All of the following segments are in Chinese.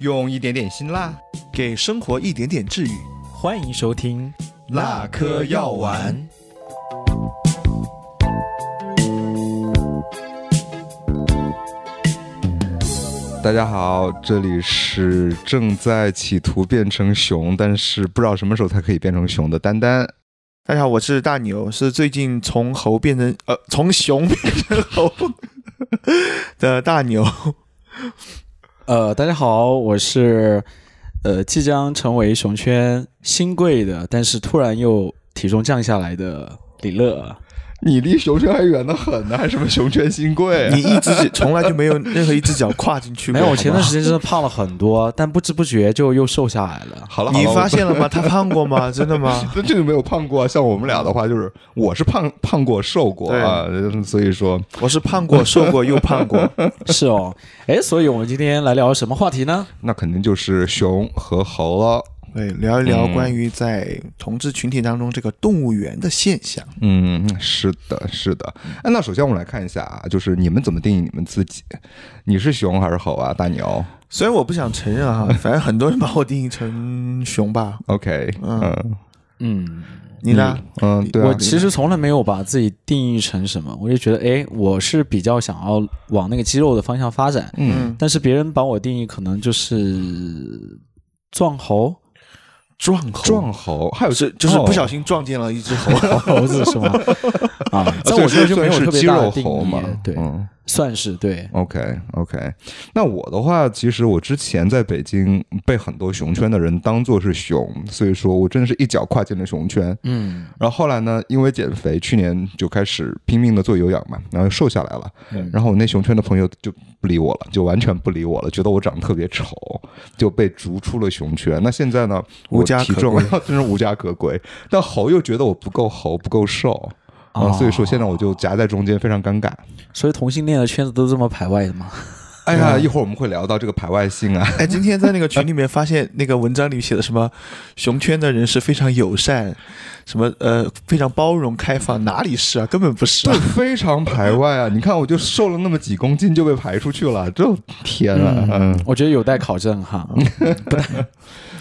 用一点点辛辣，给生活一点点治愈。欢迎收听辣颗药丸。大家好，这里是正在企图变成熊，但是不知道什么时候才可以变成熊的丹丹。大家好，我是大牛，是最近从猴变成呃从熊变成猴的大牛。呃，大家好，我是呃即将成为熊圈新贵的，但是突然又体重降下来的李乐。你离熊圈还远得很呢，还什么熊圈新贵？你一只脚从来就没有 任何一只脚跨进去过。没有，我前段时间真的胖了很多，但不知不觉就又瘦下来了。好了，你好了发现了吗？他胖过吗？真的吗？这这个没有胖过，像我们俩的话，就是我是胖胖过瘦过啊，所以说我是胖过、瘦过又胖过。是哦，哎，所以我们今天来聊什么话题呢？那肯定就是熊和猴了。对，聊一聊嗯关于在同志群体当中这个动物园的现象。嗯，是的，是的。哎，那首先我们来看一下啊，就是你们怎么定义你们自己？你是熊还是猴啊？大牛虽然我不想承认啊，反正很多人把我定义成熊吧。？OK，嗯嗯嗯，你呢？嗯，对啊我，其实从来没有把自己定义成什么，我就觉得，哎，我是比较想要往那个肌肉的方向发展，嗯，但是别人把我定义可能就是壮猴。壮猴，撞猴，还有是就是不小心心撞见了一只猴。猴子是吗？啊，在我这儿就没有特别大的定义猴嘛，，对，嗯。算是对。OK OK，那我的话，其实我之前在北京被很多熊圈的人当做是熊，所以说我真的是一脚跨进了熊圈。嗯然后后来呢，因为减肥，去年就开始拼命的做有氧嘛，然后瘦下来了。嗯然后我那熊圈的朋友就不理我了，就完全不理我了，觉得我长得特别丑，就被逐出了熊圈。那现在呢，我无家体重可归真是无家可归，但猴又觉得我不够猴，不够瘦。啊、哦所以说现在我就夹在中间，非常尴尬。所以同性恋的圈子都这么排外的吗？哎呀，一会儿我们会聊到这个排外性啊。哎，今天在那个群里面发现那个文章里写的什么熊圈的人是非常友善，什么呃非常包容开放，哪里是啊？根本不是、对啊。，非常排外啊！你看，我就瘦了那么几公斤就被排出去了，这天啊！嗯，我觉得有待考证哈。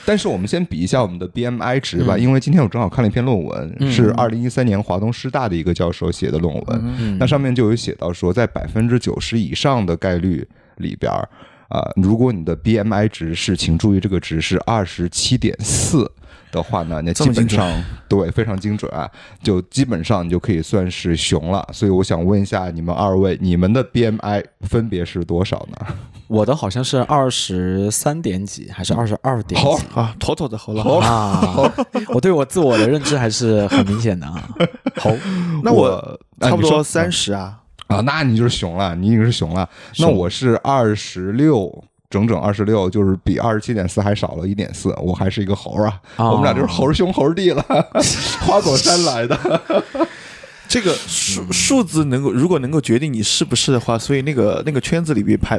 但是我们先比一下我们的 BMI 值吧，因为今天我正好看了一篇论文，嗯是二零一三年华东师大的一个教授写的论文，嗯那上面就有写到说，在百分之九十以上的概率里边儿，啊、如果你的 BMI 值是，请注意这个值是二十七点四。的话呢，那基本上对非常精准啊，就基本上你就可以算是熊了。所以我想问一下你们二位，你们的 BMI 分别是多少呢？我的好像是二十三点几，还是二十二点好几啊，妥妥的猴了。啊？我对我自我的认知还是很明显的啊。猴，那我差不多三十啊。啊，那你就是熊了，你已经是熊了。那我是二十六，整整二十六，就是比二十七点四还少了一点四，我还是一个猴啊。哦我们俩就是猴兄猴弟了，花果山来的。这个数数字能够，如果能够决定你是不是的话，所以那个那个圈子里边排，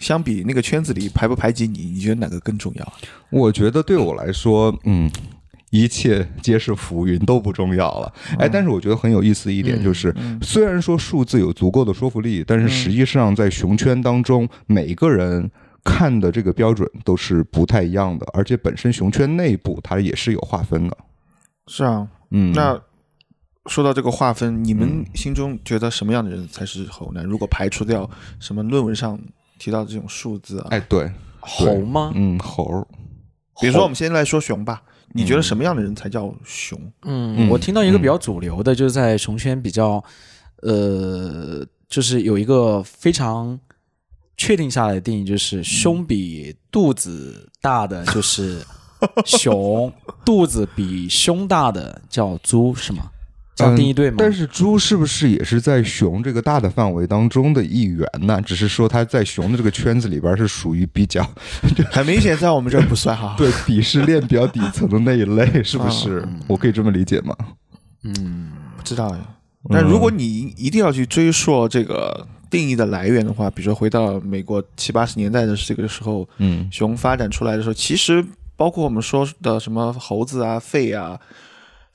相比那个圈子里排不排挤你，你觉得哪个更重要啊？我觉得对我来说，嗯。一切皆是浮云，都不重要了。哎，但是我觉得很有意思一点就是，虽然说数字有足够的说服力，但是实际上在熊圈当中，每一个人看的这个标准都是不太一样的，而且本身熊圈内部它也是有划分的。是啊，嗯，那说到这个划分，你们心中觉得什么样的人才是猴呢？如果排除掉什么论文上提到的这种数字啊，哎，对，猴吗？嗯，猴儿，比如说我们先来说熊吧，你觉得什么样的人才叫熊？嗯，我听到一个比较主流的，就是在熊圈比较，呃，就是有一个非常确定下来的定义，就是胸比肚子大的就是熊，肚子比胸大的叫猪，是吗？这样定义对吗？但是猪是不是也是在熊这个大的范围当中的一员呢？只是说它在熊的这个圈子里边是属于比较 很明显，在我们这儿不算哈。对鄙视链比较底层的那一类，是不是？我可以这么理解吗？嗯，不知道哎。但如果你一定要去追溯这个定义的来源的话，比如说回到美国七八十年代的这个时候，嗯熊发展出来的时候，其实包括我们说的什么猴子啊、狒啊、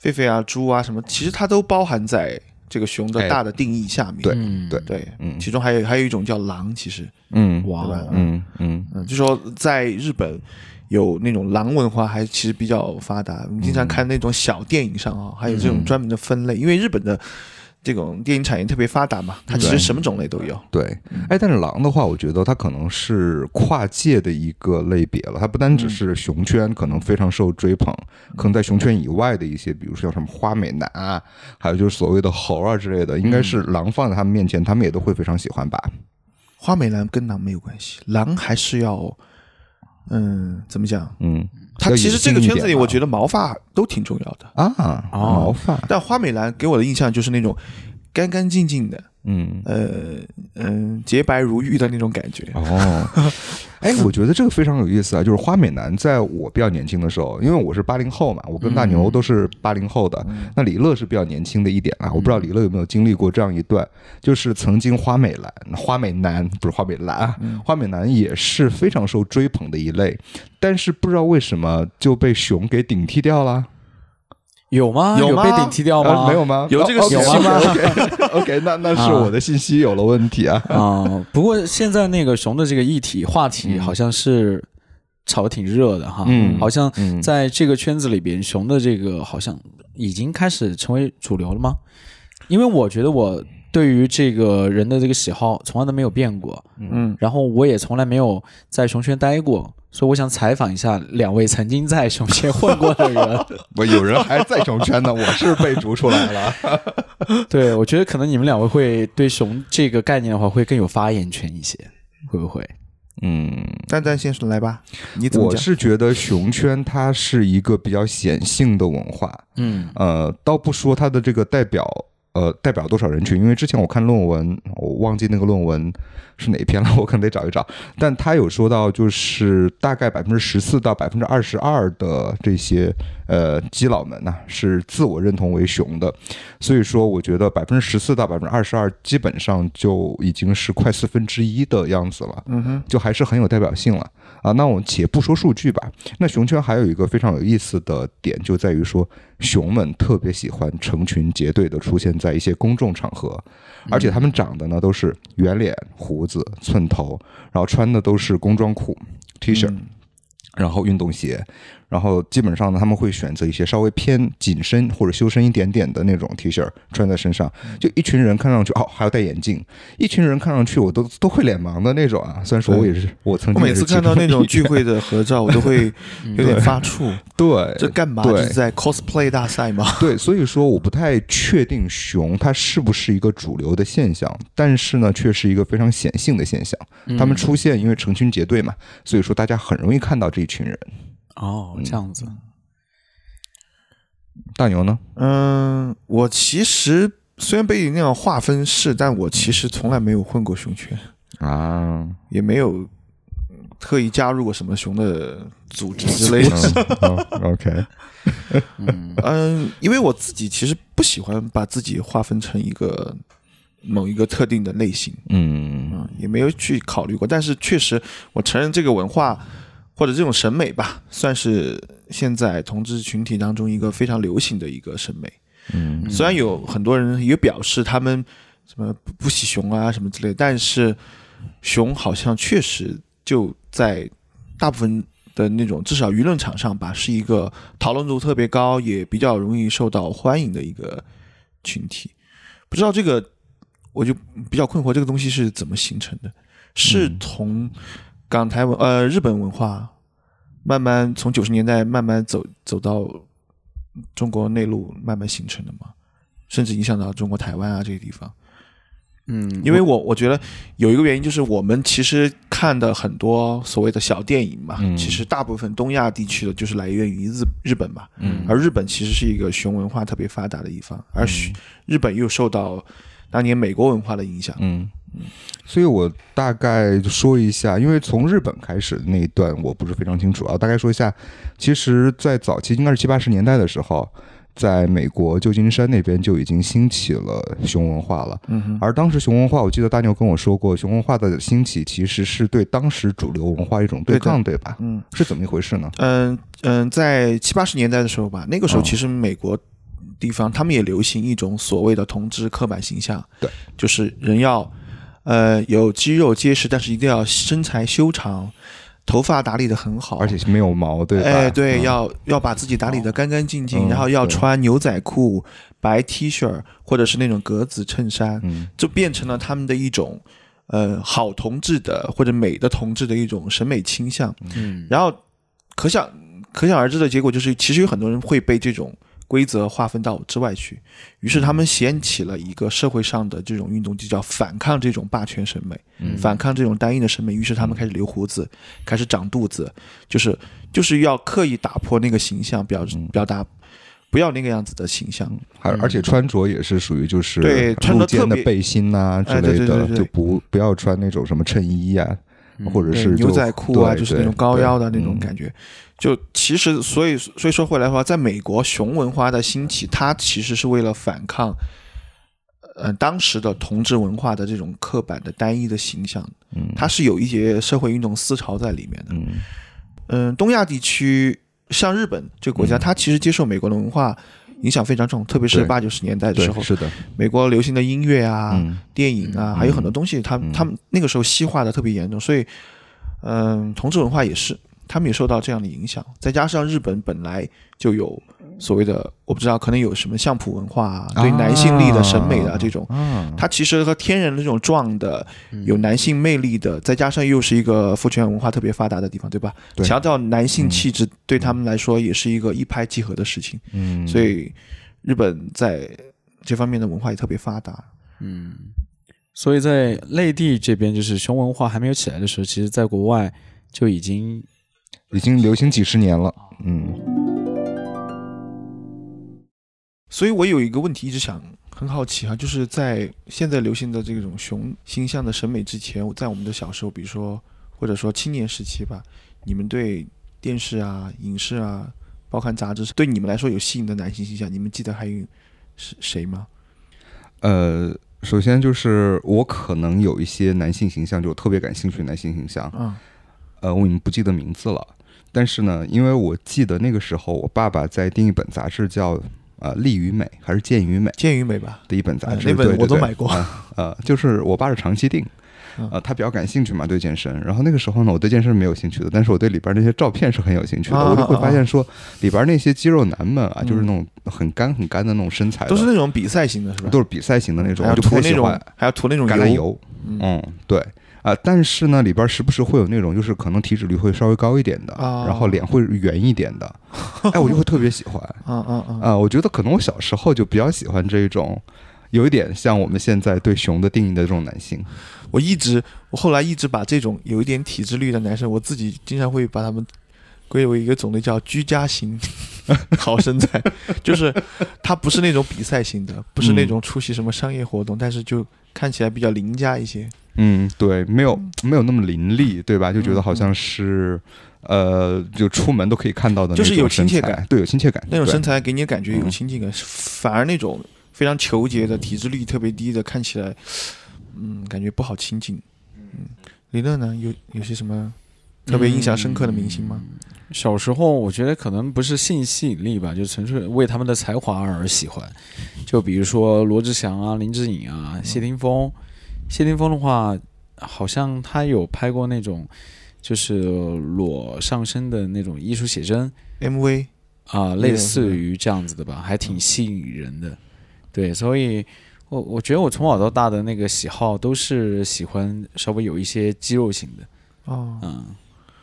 狒狒啊、猪啊什么，其实它都包含在这个熊的哎。大的定义下面。对嗯。对对，嗯。其中还有还有一种叫狼，其实，嗯。哇。对吧嗯嗯。嗯，就说在日本有那种狼文化，还其实比较发达。我们经常看那种小电影上啊，还有这种专门的分类，因为日本的这种电影产业特别发达嘛，它其实什么种类都有。对，哎，但是狼的话，我觉得它可能是跨界的一个类别了。它不单只是熊圈可能非常受追捧，可能在熊圈以外的一些，比如说像什么花美男啊，还有就是所谓的猴啊之类的，应该是狼放在他们面前，他们也都会非常喜欢吧？花美男跟狼没有关系，狼还是要，嗯，怎么讲？嗯，他其实这个圈子里，我觉得得毛发都挺重要的。啊，哦毛发，但花美男给我的印象就是那种干干净净的，嗯。呃嗯、洁白如玉的那种感觉。哦，哎，我觉得这个非常有意思啊！就是花美男在我比较年轻的时候，因为我是八零后嘛，我跟大牛都是八零后的，那李乐是比较年轻的一点啊。我不知道李乐有没有经历过这样一段，就是曾经花美男、花美男不是花美男啊，花美男也是非常受追捧的一类，但是不知道为什么就被熊给顶替掉了。有吗？有吗被顶替掉吗？呃没有吗？有这个哦信息吗？OK 那那是我的信息有了问题啊。啊、不过现在那个熊的这个议题话题嗯好像是炒得挺热的哈，嗯好像嗯在这个圈子里边，熊的这个好像已经开始成为主流了吗？因为我觉得我对于这个人的这个喜好从来都没有变过，嗯，然后我也从来没有在熊圈待过，所以我想采访一下两位曾经在熊圈混过的人。我有人还在熊圈呢，我是被逐出来了。对，我觉得可能你们两位会对熊这个概念的话会更有发言权一些，会不会？嗯，蛋蛋先生来吧，你怎么我？是觉得熊圈它是一个比较显性的文化，嗯呃，倒不说它的这个代表，呃，代表多少人群，因为之前我看论文，我忘记那个论文是哪篇了，我可能得找一找。但他有说到，就是大概百分之十四到百分之二十二的这些呃基佬们呢、是自我认同为熊的，所以说我觉得百分之十四到百分之二十二基本上就已经是快四分之一的样子了。嗯哼，就还是很有代表性了啊。那我们且不说数据吧，那熊圈还有一个非常有意思的点，就在于说熊们特别喜欢成群结队的出现在一些公众场合，而且他们长得呢都是圆脸、胡子、寸头，然后穿的都是工装裤、T 恤。然后运动鞋，然后基本上呢，他们会选择一些稍微偏紧身或者修身一点点的那种 T 恤穿在身上，就一群人看上去哦还要戴眼镜，一群人看上去我都都会脸盲的那种啊。虽然说我也是，我曾我每经也是次看到那种聚会的合照，我都会有点发怵。对这干嘛？这是在 cosplay 大赛吗？对，所以说我不太确定熊它是不是一个主流的现象，但是呢，却是一个非常显性的现象。他们出现，因为成群结队嘛，所以说大家很容易看到这一群人。哦，这样子，大牛呢？嗯，我其实虽然被你那样划分是，但我其实从来没有混过熊圈，啊，也没有特意加入过什么熊的组织之类的。嗯哦，OK，嗯，因为我自己其实不喜欢把自己划分成一个某一个特定的类型，嗯嗯，也没有去考虑过。但是确实，我承认这个文化或者这种审美吧，算是现在同志群体当中一个非常流行的一个审美。嗯虽然有很多人也表示他们什么不不喜熊啊什么之类，但是熊好像确实就在大部分的那种至少舆论场上吧，是一个讨论度特别高，也比较容易受到欢迎的一个群体。不知道这个，我就比较困惑，这个东西是怎么形成的？是从港台文呃日本文化慢慢从九十年代慢慢走走到中国内陆慢慢形成的嘛？甚至影响到中国台湾啊这些地方。嗯，因为我我觉得有一个原因就是我们其实看的很多所谓的小电影嘛，嗯其实大部分东亚地区的就是来源于日日本嘛，嗯而日本其实是一个熊文化特别发达的一方，而许日本又受到当年美国文化的影响。嗯，所以我大概说一下，因为从日本开始的那一段我不是非常清楚啊，大概说一下，其实，在早期应该是七八十年代的时候。在美国旧金山那边就已经兴起了熊文化了，嗯哼，而当时熊文化，我记得大牛跟我说过，熊文化的兴起其实是对当时主流文化一种对抗，对吧？嗯是怎么一回事呢？嗯嗯，在七八十年代的时候吧，那个时候哦其实美国地方，他们也流行一种所谓的同志刻板形象，对，就是人要呃有肌肉结实，但是一定要身材修长，头发打理的很好，而且是没有毛，对吧？哎，对，嗯。要要把自己打理的干干净净，嗯。然后要穿牛仔裤、白 T 恤或者是那种格子衬衫，嗯。就变成了他们的一种呃好同志的或者美的同志的一种审美倾向。嗯，然后可想可想而知的结果就是，其实有很多人会被这种规则划分到之外去，于是他们掀起了一个社会上的这种运动，就叫反抗这种霸权审美，嗯。反抗这种单一的审美。于是他们开始留胡子，开始长肚子，就是就是要刻意打破那个形象，表嗯。表达不要那个样子的形象。而而且穿着也是属于就是对穿得露肩特别的背心呐之类的，对对对就不不要穿那种什么衬衣呀，或者是牛仔裤啊，就是那种高腰的那种嗯感觉。就其实，所以所以说回来的话，在美国熊文化的兴起，它其实是为了反抗，呃，当时的同志文化的这种刻板的单一的形象，嗯它是有一些社会运动思潮在里面的。嗯嗯，东亚地区像日本这个国家，嗯它其实接受美国的文化影响非常重，特别是八九十年代的时候，是的，美国流行的音乐啊、嗯电影啊，还有很多东西，他嗯他们那个时候西化的特别严重，所以，嗯、同志文化也是，他们也受到这样的影响。再加上日本本来就有所谓的，我不知道，可能有什么相扑文化啊，对男性力的审美的这种，啊，它其实和天然的这种壮的、有男性魅力的，再加上又是一个父权文化特别发达的地方，对吧？对。强调男性气质，对他们来说也是一个一拍即合的事情。嗯，所以，日本在这方面的文化也特别发达。嗯，所以在内地这边，就是熊文化还没有起来的时候，其实在国外就已经已经流行几十年了，嗯所以我有一个问题一直想很好奇哈、就是在现在流行的这种熊形象的审美之前，在我们的小时候，比如说或者说青年时期吧，你们对电视啊、影视啊，包含杂志，对你们来说有吸引的男性形象，你们记得还有是谁吗？呃。首先就是我可能有一些男性形象，就我特别感兴趣的男性形象，啊，呃，我已经不记得名字了。但是呢，因为我记得那个时候，我爸爸在订一本杂志叫呃《力与美》还是《健与美》健与美吧，的一本杂志，呃那本我都买过呃呃，就是我爸是长期订嗯，呃，他比较感兴趣嘛，对健身。然后那个时候呢，我对健身没有兴趣的，但是我对里边那些照片是很有兴趣的。啊我就会发现说，里边那些肌肉男们啊，嗯就是那种很干很干的那种身材，都是那种比赛型的，是吧？都是比赛型的那种，还要我就不涂那种太喜欢，还要涂那种橄榄油。嗯嗯，对。啊、但是呢，里边时不时会有那种，就是可能体脂率会稍微高一点的，啊然后脸会圆一点的，哎，我就会特别喜欢。啊啊啊！啊、我觉得可能我小时候就比较喜欢这一种，有一点像我们现在对熊的定义的这种男性。我一直，我后来一直把这种有一点体脂率的男生，我自己经常会把他们归为一个种类叫居家型 好身材，就是他不是那种比赛型的，不是那种出席什么商业活动，但是就看起来比较邻家一些。嗯，对，没有没有那么凌厉，对吧？就觉得好像是，呃，就出门都可以看到的那种就是有亲切感，对，有亲切感。那种身材给你感觉有嗯亲近感，反而那种非常求洁的、体脂率特别低的，看起来，嗯，感觉不好亲近。嗯，李乐呢，有有些什么特别印象深刻的明星吗？小时候，我觉得可能不是性吸引力吧，就纯粹为他们的才华而喜欢。就比如说罗志祥啊、林志颖啊、谢霆锋。谢霆锋的话，好像他有拍过那种就是裸上身的那种艺术写真 MV 啊、有类似于这样子的吧，还挺吸引人的。对，所以我我觉得我从小到大的那个喜好都是喜欢稍微有一些肌肉型的。哦，嗯，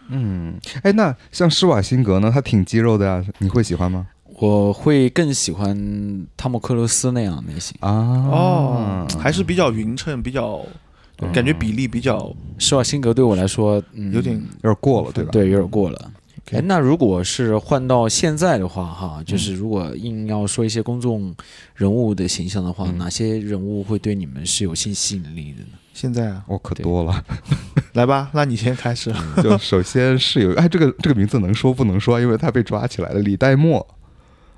嗯，哎，那像施瓦辛格呢？他挺肌肉的呀，你会喜欢吗？我会更喜欢汤姆克鲁斯那样类型。啊，哦，还是比较匀称，比较对感觉比例比较施瓦辛格对我来说，嗯，有点有点过了，对吧？对，有点过了。哎，那如果是换到现在的话，哈，嗯就是如果硬要说一些公众人物的形象的话，嗯哪些人物会对你们是有性吸引力的呢？现在啊，我可多了。来吧，那你先开始。就首先是有，哎，这个这个名字能说不能说？因为他被抓起来了。李代沫，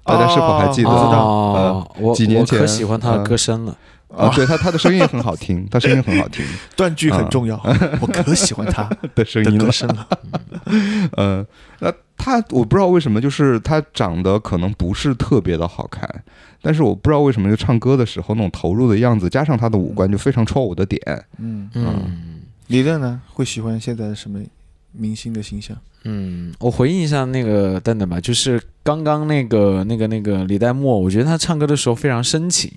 大家是否还记得？哦我知道哦，我几年前我可喜欢他的呃歌声了。啊，对他他的声音也很好听，他声音很好听断句很重要，我可喜欢他的声音了。歌声了。嗯，那他我不知道为什么，就是他长得可能不是特别的好看，但是我不知道为什么就唱歌的时候那种投入的样子，加上他的五官就非常戳我的点。嗯，嗯。李乐呢？会喜欢现在的什么明星的形象？嗯，我回应一下那个蛋蛋吧，就是刚刚那个那个那个李代沫，我觉得他唱歌的时候非常深情，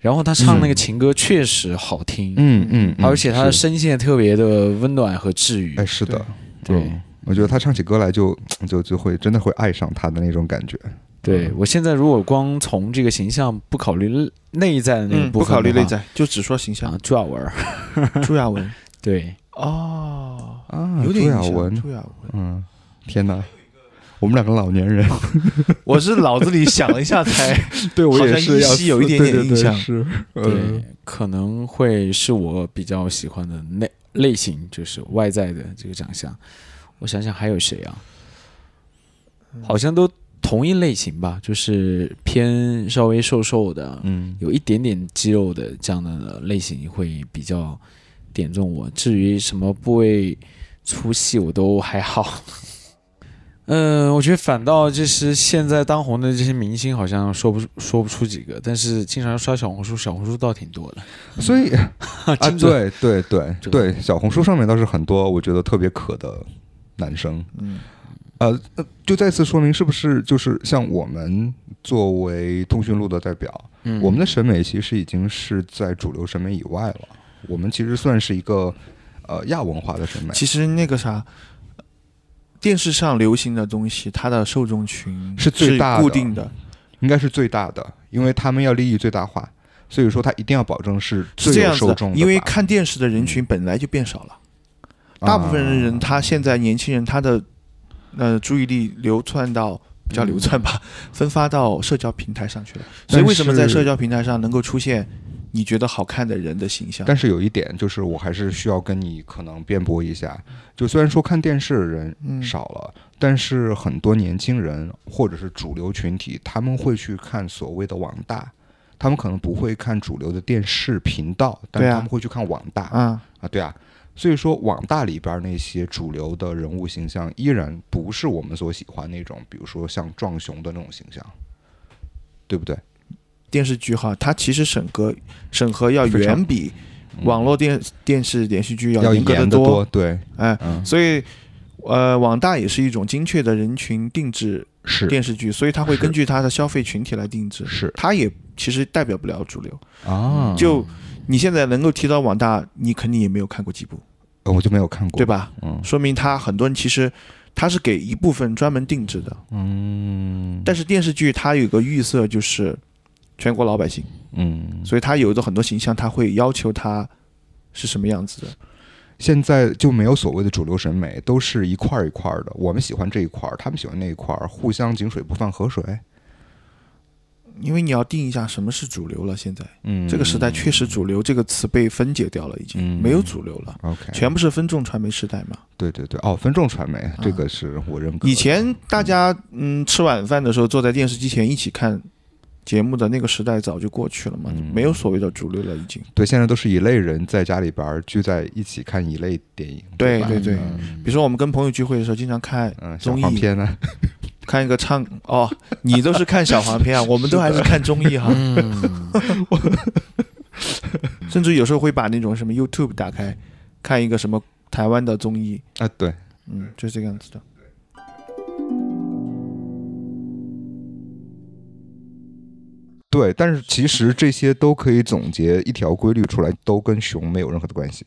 然后他唱那个情歌确实好听，嗯嗯，嗯而且他的声线特别的温暖和治愈。哎是的，对。嗯我觉得他唱起歌来就就就会真的会爱上他的那种感觉。对我现在如果光从这个形象不考虑内在的那个嗯，部分，不考虑内，在，就只说形象。啊。，朱亚文，朱亚文。对，哦，啊，有点印象朱亚文，朱亚文，嗯，天哪，我们两个老年人，我是脑子里想了一下才，对我也是有一点点对对对印象。是，呃对，可能会是我比较喜欢的类类型，就是外在的这个长相。我想想还有谁啊？好像都同一类型吧，就是偏稍微瘦瘦的，嗯有一点点肌肉的这样的类型会比较点中我。至于什么部位粗细，我都还好。嗯，我觉得反倒就是现在当红的这些明星，好像说不出说不出几个，但是经常刷小红书，小红书倒挺多的。所以 啊，对对对 对，小红书上面倒是很多我觉得特别可的男生，嗯，呃，呃就再次说明是不是就是像我们作为通讯录的代表，嗯。我们的审美其实已经是在主流审美以外了，我们其实算是一个呃亚文化的审美，其实那个啥，电视上流行的东西，它的受众群是最大的固定的，应该是最大的，因为他们要利益最大化，所以说他一定要保证是是最受众的，因为看电视的人群本来就变少了，大部分人他现在年轻人他的呃注意力流窜到。比较流窜吧，分发到社交平台上去了。所以为什么在社交平台上能够出现你觉得好看的人的形象？但是有一点就是，我还是需要跟你可能辩驳一下。就虽然说看电视的人嗯少了，但是很多年轻人或者是主流群体，他们会去看所谓的网大，他们可能不会看主流的电视频道，但他们会去看网大啊，啊，对啊。所以说，网大里边那些主流的人物形象，依然不是我们所喜欢那种，比如说像壮雄的那种形象，对不对？电视剧哈，它其实审核审核要远比网络电电视连续剧要严格得严得多，对，哎，嗯，所以呃，网大也是一种精确的人群定制是电视剧，所以它会根据它的消费群体来定制。是它也其实代表不了主流。啊，就你现在能够提到网大，你肯定也没有看过几部，呃我就没有看过，对？吧？嗯说明他很多人其实他是给一部分专门定制的。嗯但是电视剧它有个预设就是全国老百姓，嗯，所以它有的很多形象，它会要求它是什么样子的。现在就没有所谓的主流审美，都是一块儿一块儿的。我们喜欢这一块儿，他们喜欢那一块儿，互相井水不犯河水。因为你要定一下什么是主流了。现在、嗯，这个时代确实“主流”这个词被分解掉了，已经、嗯。没有主流了，OK，全部是分众传媒时代嘛。对对对，哦，分众传媒这个是我认可。以前大家嗯。吃晚饭的时候坐在电视机前一起看节目的那个时代早就过去了嘛，嗯。没有所谓的主流了，已经。对，现在都是一类人在家里边儿聚在一起看一类电影，吧对对对。嗯。比如说我们跟朋友聚会的时候，经常看综艺，黄片呢？看一个唱哦，你都是看小黄片啊，我们都还是看综艺哈，嗯，甚至有时候会把那种什么 YouTube 打开，看一个什么台湾的综艺，啊，对，嗯，就是这个样子的。对，但是其实这些都可以总结一条规律出来，都跟熊没有任何的关系。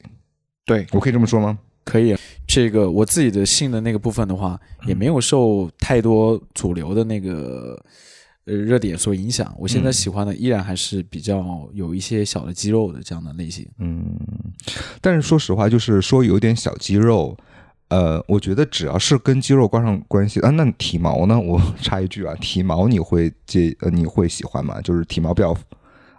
对，我可以这么说吗？可以。这个我自己的性的那个部分的话，也没有受太多主流的那个呃热点所影响。我现在嗯喜欢的依然还是比较有一些小的肌肉的这样的类型。嗯，但是说实话，就是说有点小肌肉，呃，我觉得只要是跟肌肉挂上关系啊，那体毛呢？我插一句啊，体毛你会介呃你会喜欢吗？就是体毛比较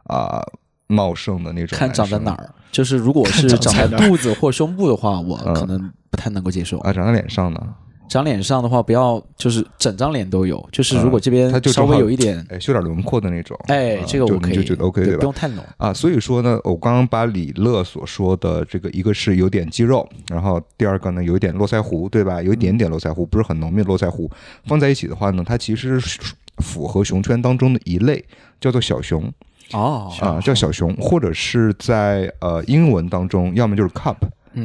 啊、茂盛的那种，看长在哪？儿，就是如果是长在肚子或胸部的话，我可能不太能够接受。啊，长在脸上呢？长脸上的话，不要就是整张脸都有，就是如果这边稍微有一点，哎，修点轮廓的那种。啊，哎这个我可以，就就觉得 OK 对，对吧？不用太浓。啊，所以说呢，我刚刚把李乐所说的这个，一个是有点肌肉，然后第二个呢有一点络腮胡，对吧？有一点点络腮胡，不是很浓密的络腮胡，放在一起的话呢，它其实是符合熊圈当中的一类，叫做小熊哦，啊、叫小熊，或者是在呃英文当中，要么就是 cup，、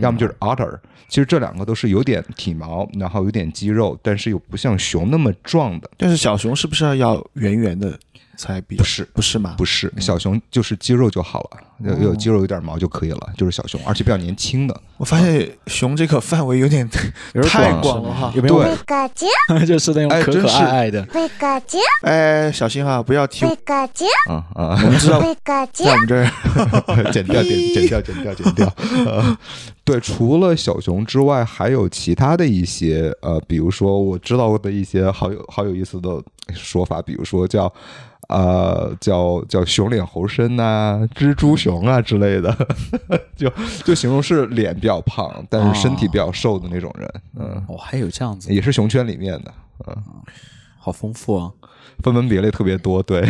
要么就是 otter。其实这两个都是有点体毛，然后有点肌肉，但是又不像熊那么壮的。但是小熊是不是要圆圆的才比？不是不是吗？不是，小熊就是肌肉就好了，有有肌肉有点毛就可以了，就是小熊，而且比较年轻的。我发现熊这个范围有点太广广了哈有没有？对，就是那种可可哎真是爱爱的，哎，小心哈，不要踢。皮卡丘，啊啊，我们知道皮卡丘在，我们这儿，剪掉，剪剪掉，剪掉，剪掉。呃，对，除了小熊之外，还有其他的一些呃，比如说我知道的一些好有好有意思的说法，比如说叫呃叫叫熊脸猴身呐、蜘蛛熊啊之类的，就就形容是脸比较胖，但是身体比较瘦的那种人。嗯，哦，还有这样子，也是熊圈里面的，嗯，好丰富啊！分门别类特别多。对，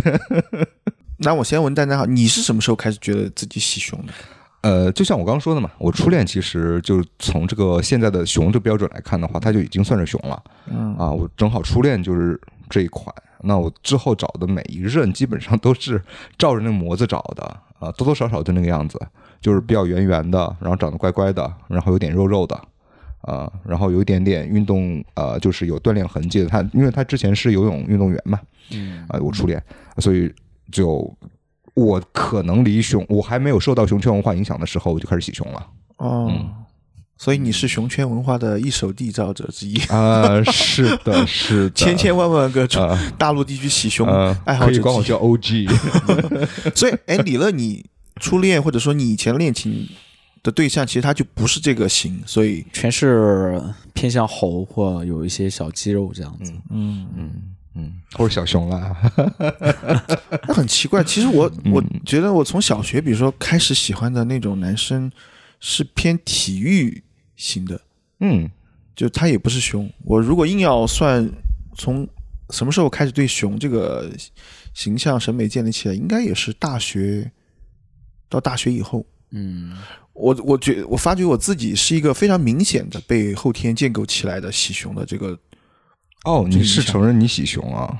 那我先问丹丹好，你是什么时候开始觉得自己喜熊的？呃，就像我刚刚说的嘛，我初恋其实就从这个现在的熊这标准来看的话，它就已经算是熊了。嗯啊，我正好初恋就是这一款。那我之后找的每一任基本上都是照着那个模子找的啊，多多少少就那个样子，就是比较圆圆的，然后长得乖乖的，然后有点肉肉的。啊，然后有一点点运动，呃，就是有锻炼痕迹的。他因为他之前是游泳运动员嘛，嗯啊，我初恋，所以就我可能离熊，我还没有受到熊圈文化影响的时候，我就开始洗熊了。哦，嗯所以你是熊圈文化的一手缔造者之一，啊、是的，是的，千千万万个大陆地区喜熊呃，爱好者。可以管我叫 OG。所以，哎，李乐，你初恋或者说你以前恋情的对象，其实他就不是这个型，所以，全是偏向猴或有一些小肌肉这样子。嗯，嗯嗯，或者小熊啦，那很奇怪。其实我我嗯觉得我从小学，比如说开始喜欢的那种男生，是偏体育型的，嗯就他也不是熊。我如果硬要算从什么时候开始对熊这个形象审美建立起来，应该也是大学到大学以后。嗯，我我觉我发觉我自己是一个非常明显的被后天建构起来的喜熊的这个哦，你是承认你喜熊啊？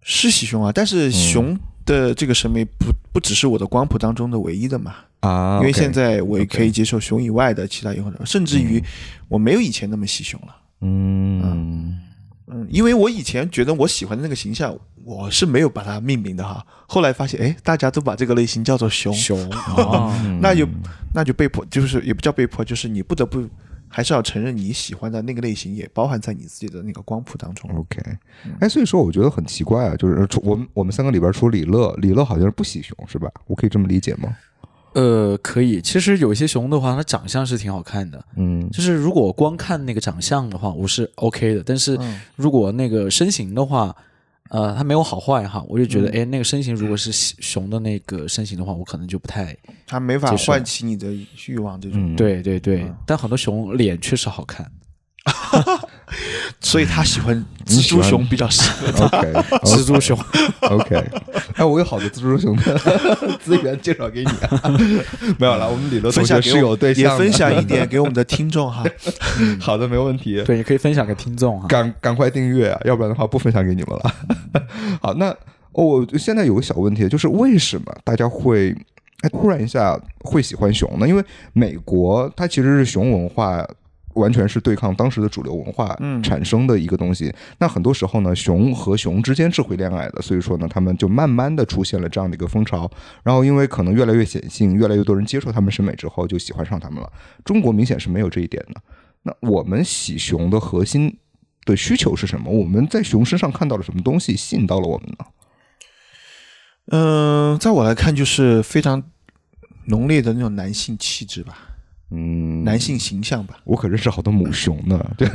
是喜熊啊，但是熊的这个审美不不只是我的光谱当中的唯一的嘛，啊，因为现在我也可以接受熊以外的其他有可能，甚至于我没有以前那么喜熊了。嗯。嗯，因为我以前觉得我喜欢的那个形象，我是没有把它命名的哈。后来发现，哎，大家都把这个类型叫做熊，熊啊，那就那就被迫，就是也不叫被迫，就是你不得不还是要承认你喜欢的那个类型也包含在你自己的那个光谱当中。OK，哎，所以说我觉得很奇怪啊，就是除我们我们三个里边除李乐，李乐好像是不喜熊是吧？我可以这么理解吗？呃，可以。其实有些熊的话，它长相是挺好看的。嗯就是如果光看那个长相的话，我是 OK 的。但是如果那个身形的话，呃，它没有好坏哈，我就觉得，哎、那个身形如果是熊的那个身形的话，我可能就不太。它没法唤起你的欲望，这种，嗯，对对对，但很多熊脸确实好看。所以他喜欢蜘蛛熊比较适合。，OK，蜘蛛熊，OK，哎，我有好的蜘蛛熊的 资源介绍给你啊。没有了，我们李乐同分享是有对象也，分享一点给我们的听众哈。好的，没问题。对，你可以分享给听众哈。赶赶快订阅啊，要不然的话不分享给你们了。好，那哦我现在有个小问题，就是为什么大家会哎突然一下会喜欢熊呢？因为美国它其实是熊文化。完全是对抗当时的主流文化嗯产生的一个东西。那很多时候呢，熊和熊之间是会恋爱的，所以说呢，他们就慢慢的出现了这样的一个风潮。然后因为可能越来越显性，越来越多人接受他们审美之后，就喜欢上他们了。中国明显是没有这一点的。那我们喜熊的核心的需求是什么？我们在熊身上看到了什么东西吸引到了我们呢？嗯，在我来看，就是非常浓烈的那种男性气质吧，嗯，男性形象吧。我可认识好多母熊呢，对，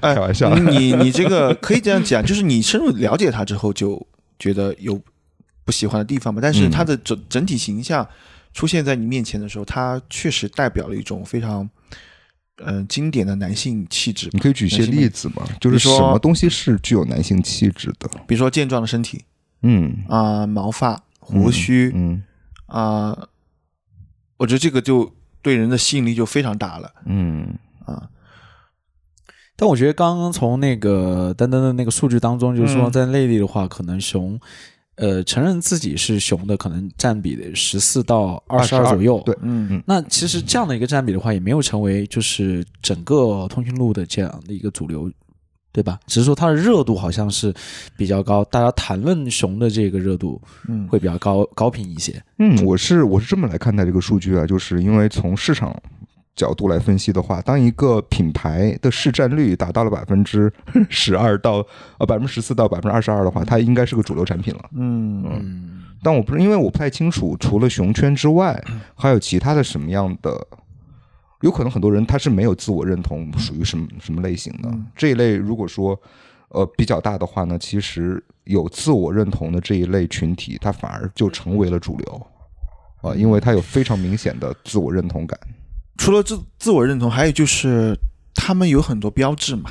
哎开玩笑你你这个可以这样讲，就是你深入了解他之后，就觉得有不喜欢的地方嘛。但是嗯他的整整体形象出现在你面前的时候，他确实代表了一种非常嗯、呃经典的男性气质你。可以举一些例子吗？就是说么东西是具有男性气质的？比如说健壮的身体嗯，啊、毛发、胡须嗯啊、我觉得这个就对人的吸引力就非常大了嗯啊。但我觉得刚刚从那个丹丹的那个数据当中，就是说嗯在内地的话，可能熊，呃承认自己是熊的，可能占比的十四到二十二22左右。对嗯那其实这样的一个占比的话，也没有成为就是整个通讯录的这样的一个主流，对吧？只是说它的热度好像是比较高，大家谈论熊的这个热度嗯会比较高高频一些。嗯，我是我是这么来看待这个数据啊，就是因为从市场角度来分析的话，当一个品牌的市占率达到了百分之十二到呃百分之十四到百分之二十二的话，它应该是个主流产品了。嗯嗯，但我不是因为我不太清楚，除了熊圈之外，还有其他的什么样的。有可能很多人他是没有自我认同，属于什么什么类型的这一类？如果说呃比较大的话呢，其实有自我认同的这一类群体，他反而就成为了主流啊、因为他有非常明显的自我认同感。除了自自我认同，还有就是他们有很多标志嘛。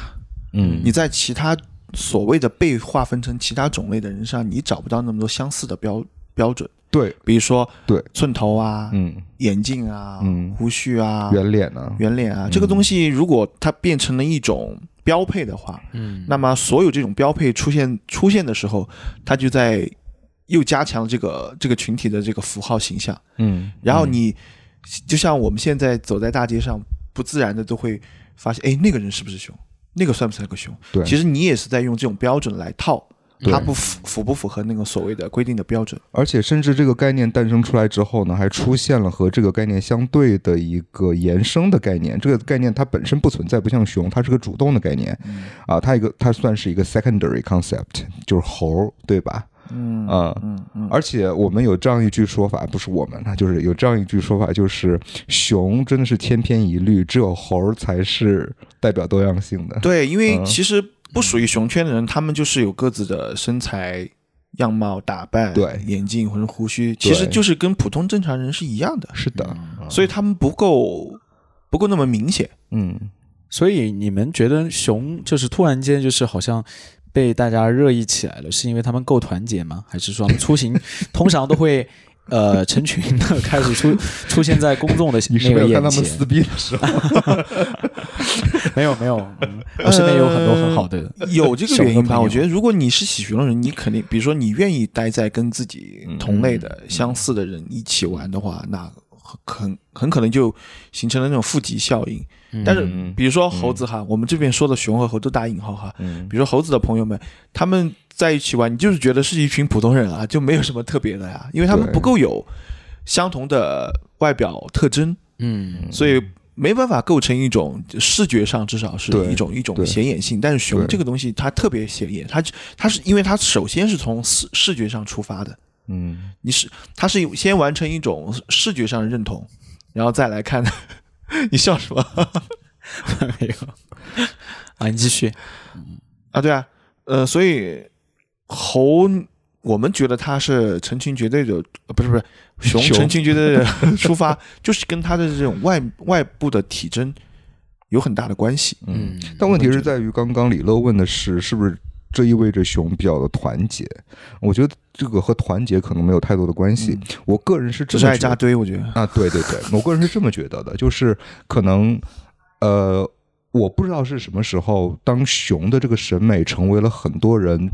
嗯你在其他所谓的被划分成其他种类的人上，你找不到那么多相似的标标准。对，比如说对，寸头啊、嗯，眼镜啊、嗯。胡须啊、圆脸呢？圆脸啊，这个东西如果它变成了一种标配的话，嗯，那么所有这种标配出现出现的时候，它就在又加强了这个这个群体的这个符号形象。嗯，然后你就像我们现在走在大街上，不自然的都会发现，哎，那个人是不是熊？那个算不算个熊？对，其实你也是在用这种标准来套，对它不符符不符合那个所谓的规定的标准？而且甚至这个概念诞生出来之后呢，还出现了和这个概念相对的一个延伸的概念。这个概念它本身不存在，不像熊，它是个主动的概念啊，它一个它算是一个 secondary concept，就是猴儿，对吧？嗯啊、嗯嗯，而且我们有这样一句说法，不是我们，那就是有这样一句说法，就是熊真的是千篇一律，只有猴儿才是代表多样性的。对，因为嗯其实不属于熊圈的人，他们就是有各自的身材、样貌、打扮、对眼镜或者胡须，其实就是跟普通正常人是一样的，是的，所以他们不够不够那么明显。嗯，所以你们觉得熊就是突然间就是好像被大家热议起来了，是因为他们够团结吗？还是说他们出行 通常都会呃成群的 开始出出现在公众的那个眼没有看他们撕？逼的时候，没有没有，嗯我身边有很多很好的有这个原因吧？我觉得，如果你是喜熊的人，你肯定，比如说你愿意待在跟自己同类的、相似的人一起玩的话，那很很很可能就形成了那种负极效应。但是，比如说猴子哈，我们这边说的熊和猴都打引号哈。嗯比如说猴子的朋友们，他们在一起玩，你就是觉得是一群普通人啊，就没有什么特别的呀，因为他们不够有相同的外表特征，嗯所以没办法构成一种视觉上至少是一种一种显眼性。但是熊这个东西它特别显眼，它它是因为它首先是从视视觉上出发的，嗯，你是它是先完成一种视觉上的认同，然后再来看。你笑什么 没有啊，你继续。啊？对啊，呃，所以猴。我们觉得它是成群结队的，呃不是不是熊熊成群结队的出发，就是跟它的这种外外部的体征有很大的关系。嗯，但问题是在于，刚刚李乐问的是，是不是这意味着熊比较的团结？我觉得这个和团结可能没有太多的关系。我个人是这只是么爱扎堆，我觉得。啊，对对对，我个人是这么觉得的，就是可能，呃，我不知道是什么时候，当熊的这个审美成为了很多人，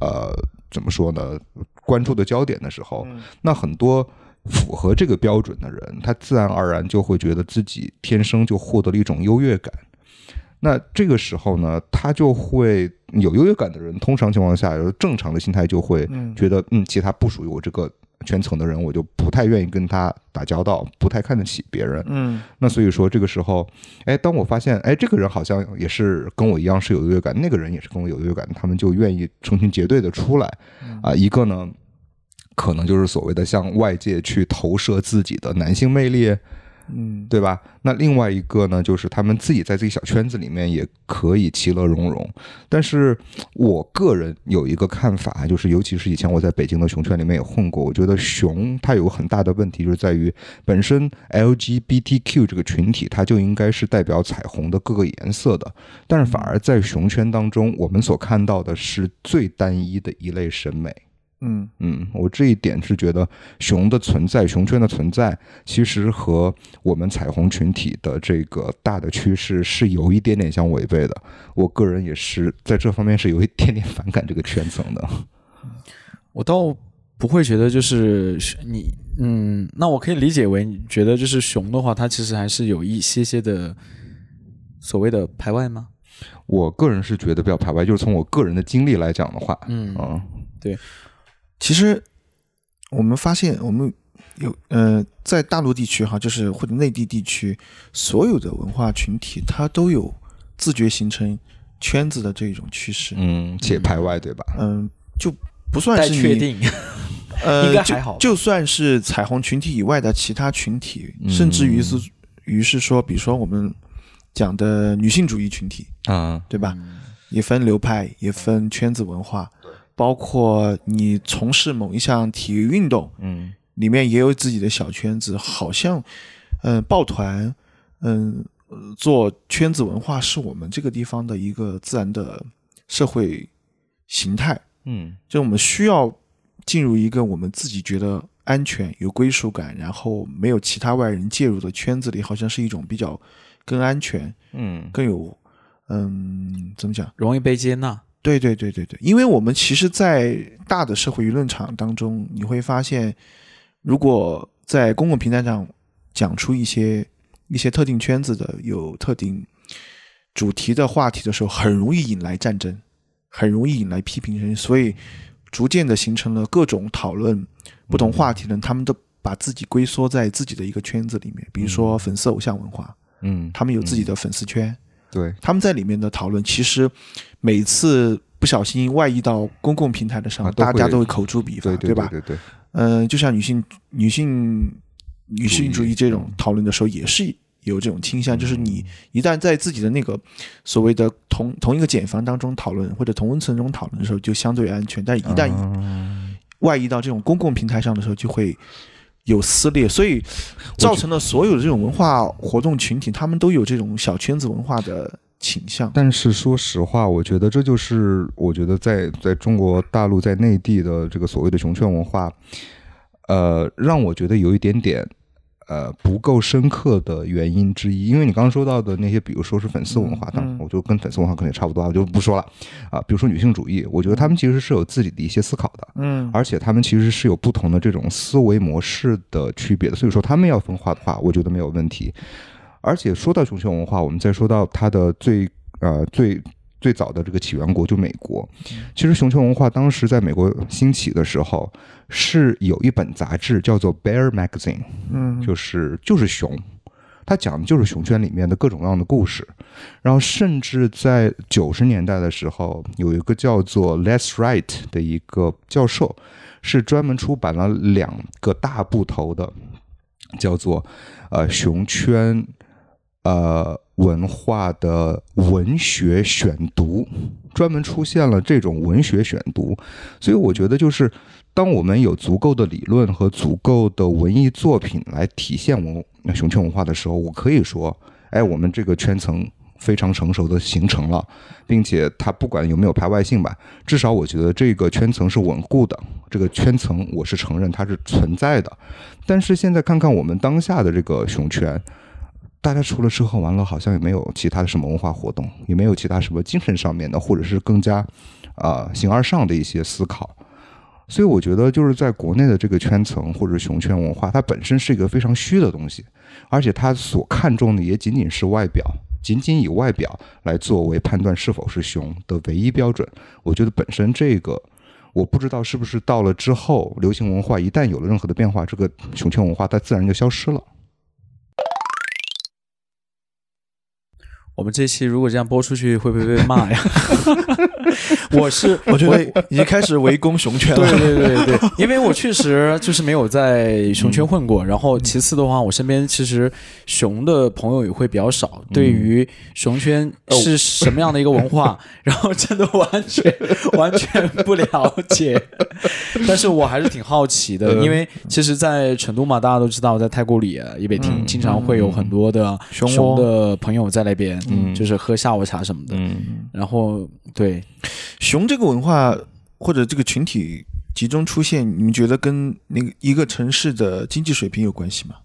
呃，怎么说呢，关注的焦点的时候，那很多符合这个标准的人，他自然而然就会觉得自己天生就获得了一种优越感。那这个时候呢，他就会有优越感的人，通常情况下，有正常的心态就会觉得，嗯，其他不属于我这个圈层的人，我就不太愿意跟他打交道，不太看得起别人。嗯那所以说，这个时候，哎，当我发现，哎，这个人好像也是跟我一样是有优越感，那个人也是跟我有优越感，他们就愿意成群结队的出来啊、一个呢，可能就是所谓的向外界去投射自己的男性魅力，嗯对吧？那另外一个呢，就是他们自己在自己小圈子里面也可以其乐融融。但是我个人有一个看法，就是尤其是以前我在北京的熊圈里面也混过，我觉得熊它有个很大的问题，就是在于本身 LGBTQ 这个群体，它就应该是代表彩虹的各个颜色的，但是反而在熊圈当中，我们所看到的是最单一的一类审美。嗯嗯，我这一点是觉得熊的存在，熊圈的存在，其实和我们彩虹群体的这个大的趋势是有一点点相违背的。我个人也是在这方面是有一点点反感这个圈层的。我倒不会觉得就是你，嗯，那我可以理解为你觉得就是熊的话，它其实还是有一些些的所谓的排外吗？我个人是觉得比较排外，就是从我个人的经历来讲的话，嗯啊，其实我们发现，我们有呃，在大陆地区哈，就是或者内地地区，所有的文化群体它都有自觉形成圈子的这种趋势。嗯，且排外，对吧？嗯，就不算是你确定，呃，应该还好就。就算是彩虹群体以外的其他群体，嗯甚至于是于是说，比如说我们讲的女性主义群体，啊，对吧？也分流派，也分圈子文化，包括你从事某一项体育运动，嗯里面也有自己的小圈子，好像，嗯、抱团，嗯、呃做圈子文化是我们这个地方的一个自然的社会形态。嗯就我们需要进入一个我们自己觉得安全、有归属感，然后没有其他外人介入的圈子里，好像是一种比较更安全、嗯更有，嗯，怎么讲？容易被接纳。对对对对对，因为我们其实，在大的社会舆论场当中，你会发现，如果在公共平台上讲出一些一些特定圈子的有特定主题的话题的时候，很容易引来战争，很容易引来批评声，所以逐渐的形成了各种讨论不同话题的人，他们都把自己龟缩在自己的一个圈子里面，比如说粉丝偶像文化，嗯，他们有自己的粉丝圈。对，他们在里面的讨论，其实每次不小心外溢到公共平台的上，啊大家都会口诛笔伐，对对吧？对对，嗯、就像女性女性女性主义这种嗯讨论的时候，也是有这种倾向，就是你一旦在自己的那个所谓的同同一个茧房当中讨论，或者同温层中讨论的时候，就相对安全，但一旦啊外溢到这种公共平台上的时候，就会。有撕裂，所以造成了所有的这种文化活动群体，他们都有这种小圈子文化的倾向。但是说实话，我觉得这就是我觉得在在中国大陆在内地的这个所谓的熊圈文化，呃，让我觉得有一点点呃不够深刻的原因之一。因为你刚刚说到的那些，比如说是粉丝文化，嗯当然我就跟粉丝文化可能也差不多，我就不说了啊。比如说女性主义，我觉得他们其实是有自己的一些思考的。嗯而且他们其实是有不同的这种思维模式的区别的，所以说他们要分化的话，我觉得没有问题。而且说到熊熊文化，我们再说到它的最呃最最早的这个起源国就美国。其实熊熊文化当时在美国兴起的时候，是有一本杂志叫做《Bear Magazine》，嗯，就是就是熊，它讲的就是熊圈里面的各种各样的故事。然后甚至在九十年代的时候，有一个叫做 Les Wright 的一个教授，是专门出版了两个大部头的，叫做呃熊圈呃文化的文学选读，专门出现了这种文学选读。所以我觉得就是。当我们有足够的理论和足够的文艺作品来体现文熊圈文化的时候，我可以说，哎，我们这个圈层非常成熟的形成了，并且它不管有没有排外性吧，至少我觉得这个圈层是稳固的，这个圈层我是承认它是存在的。但是现在看看我们当下的这个熊圈，大家除了吃喝玩乐，好像也没有其他的什么文化活动，也没有其他什么精神上面的，或者是更加啊、形而上的一些思考。所以我觉得，就是在国内的这个圈层或者熊圈文化，它本身是一个非常虚的东西，而且它所看重的也仅仅是外表，仅仅以外表来作为判断是否是熊的唯一标准。我觉得本身这个，我不知道是不是到了之后，流行文化一旦有了任何的变化，这个熊圈文化它自然就消失了。我们这期如果这样播出去，会不会被骂呀？我是我觉得已经开始围攻熊圈了。对对对对，因为我确实就是没有在熊圈混过，然后其次的话，我身边其实熊的朋友也会比较少，对于熊圈是什么样的一个文化，然后真的完全完全不了解。但是我还是挺好奇的，因为其实，在成都嘛，大家都知道，在太古里、也北亭，经常会有很多的熊的朋友在那边，嗯就是喝下午茶什么的。嗯然后对，熊这个文化或者这个群体集中出现，你们觉得跟那个一个城市的经济水平有关系吗？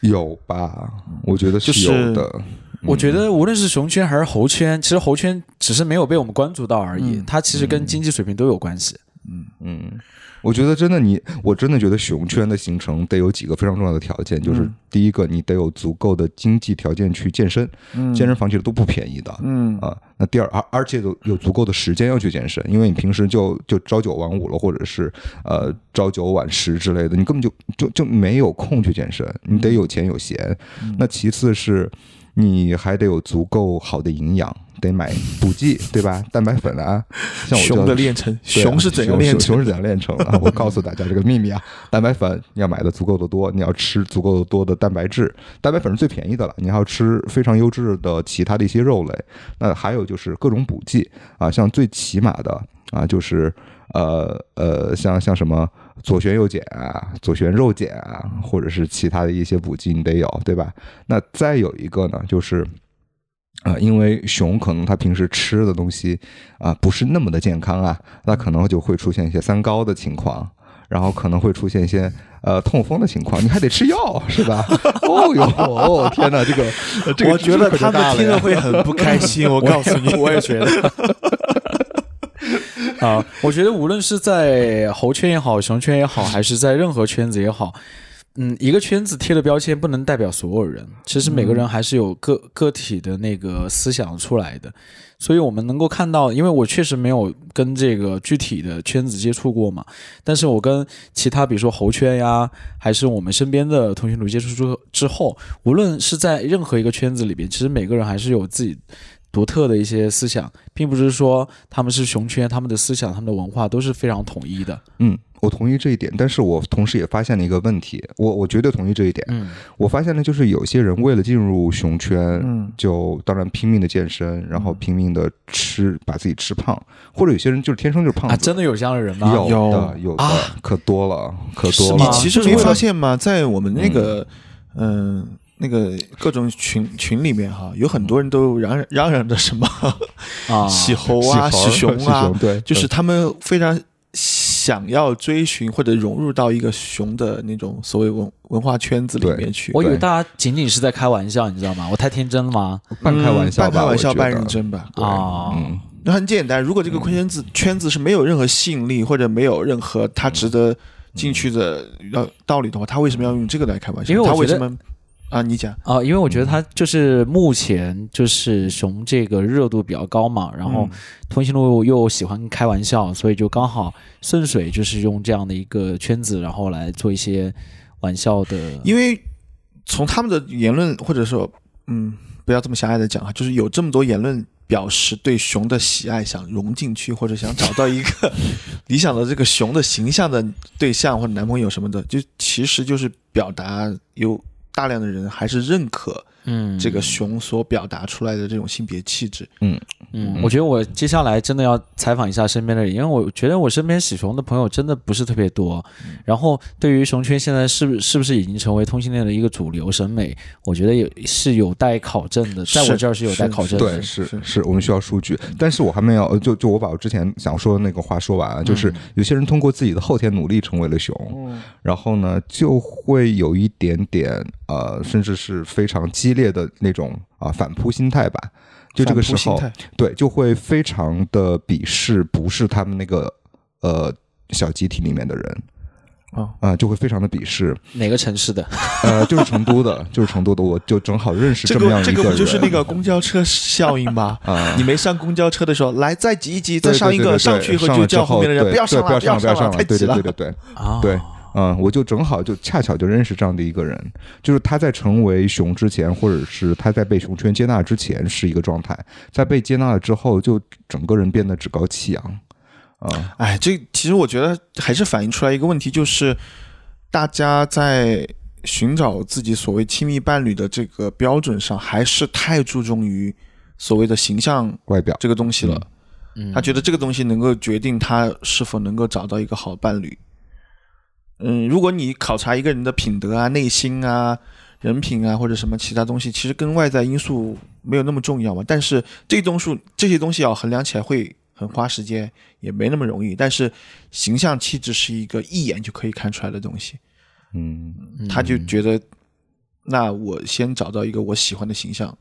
有吧？我觉得就是有的。我觉得无论是熊圈还是猴圈，其实猴圈只是没有被我们关注到而已，嗯它其实跟经济水平都有关系。嗯嗯，我觉得真的你，我真的觉得熊圈的形成得有几个非常重要的条件，就是嗯第一个，你得有足够的经济条件去健身，嗯健身房其实都不便宜的。嗯啊，那第二，而而且有有足够的时间要去健身，因为你平时就就朝九晚五了，或者是呃朝九晚十之类的，你根本就就就没有空去健身，你得有钱有闲。那其次是，你还得有足够好的营养，得买补剂，对吧？蛋白粉啊，像我就熊的炼成，熊是怎样炼成熊熊是怎样炼成的啊？我告诉大家这个秘密啊，蛋白粉你要买的足够的多，你要吃足够多的蛋白质，蛋白粉是最便宜的了，你还要吃非常优质的其他的一些肉类。那还有就是各种补剂啊，像最起码的啊，就是呃呃，像像什么左旋右碱啊、左旋肉碱啊，或者是其他的一些补剂，你得有，对吧？那再有一个呢，就是。啊、因为熊可能它平时吃的东西啊、不是那么的健康啊，那可能就会出现一些三高的情况，然后可能会出现一些呃痛风的情况，你还得吃药是吧？哦哟，哦天哪，这个这个我觉得他们听了会很不开心。我告诉你，我也觉得。啊，我觉得无论是在猴圈也好，熊圈也好，还是在任何圈子也好，嗯，一个圈子贴的标签不能代表所有人。其实每个人还是有个、个体的那个思想出来的，所以我们能够看到，因为我确实没有跟这个具体的圈子接触过嘛，但是我跟其他比如说猴圈呀，还是我们身边的同学录接触之之后，无论是在任何一个圈子里边，其实每个人还是有自己独特的一些思想，并不是说他们是熊圈，他们的思想、他们的文化都是非常统一的。嗯，我同意这一点，但是我同时也发现了一个问题，我我绝对同意这一点。嗯我发现了，就是有些人为了进入熊圈，嗯就当然拼命的健身，然后拼命的吃，把自己吃胖，或者有些人就是天生就是胖啊，真的有这样的人吗？有有的有的、啊可多了，可多了。你其实没发现吗？在我们那个嗯、那个各种群群里面哈，有很多人都嚷嚷嚷嚷着什么啊，洗猴啊、喜熊啊熊，对，就是他们非常想要追寻或者融入到一个熊的那种所谓文文化圈子里面去。我以为大家仅仅是在开玩笑，你知道吗？我太天真了吗？半开玩笑半开玩笑，半认真吧。对啊嗯，那很简单，如果这个圈子圈子是没有任何吸引力，或者没有任何他值得进去的要道理的话，他为什么要用这个来开玩笑？因为我觉得他为什么啊？你讲，啊，因为我觉得他就是目前就是熊这个热度比较高嘛，然后嗯通讯录又喜欢开玩笑，所以就刚好顺水就是用这样的一个圈子，然后来做一些玩笑的。因为从他们的言论，或者说，嗯，不要这么狭隘的讲啊，就是有这么多言论表示对熊的喜爱，想融进去，或者想找到一个 理想的这个熊的形象的对象或者男朋友什么的，就其实就是表达有大量的人还是认可嗯，这个熊所表达出来的这种性别气质。嗯嗯，我觉得我接下来真的要采访一下身边的人，因为我觉得我身边喜熊的朋友真的不是特别多。然后对于熊圈现在是不是不是已经成为同性恋的一个主流审美，我觉得也是有待考证的，在我这儿是有待考证的。对，是是是，我们需要数据，但是我还没有，就就我把我之前想说的那个话说完啊，就是有些人通过自己的后天努力成为了熊，然后呢，就会有一点点呃，甚至是非常激烈的那种啊反扑心态吧。就这个时候，对，就会非常的鄙视不是他们那个呃小集体里面的人啊啊、就会非常的鄙视。哪个城市的？呃，就是成都的，就是成都的，我就正好认识这么样一人。个这个不就是那个公交车效应吗？啊你没上公交车的时候，来再挤一挤，再上一个，对对对上去以后就叫后面的人不要上了，不要上了，不要上上了，对太挤了。对对对对。啊，对嗯，我就正好就恰巧就认识这样的一个人，就是他在成为熊之前，或者是他在被熊圈接纳之前是一个状态，在被接纳了之后，就整个人变得趾高气扬。啊、哎，这其实我觉得还是反映出来一个问题，就是大家在寻找自己所谓亲密伴侣的这个标准上，还是太注重于所谓的形象外表这个东西了。嗯他觉得这个东西能够决定他是否能够找到一个好伴侣。嗯，如果你考察一个人的品德啊、内心啊、人品啊，或者什么其他东西，其实跟外在因素没有那么重要嘛。但是这东数这些东西要衡量起来会很花时间，也没那么容易。但是形象气质是一个一眼就可以看出来的东西，嗯他就觉得，那我先找到一个我喜欢的形象。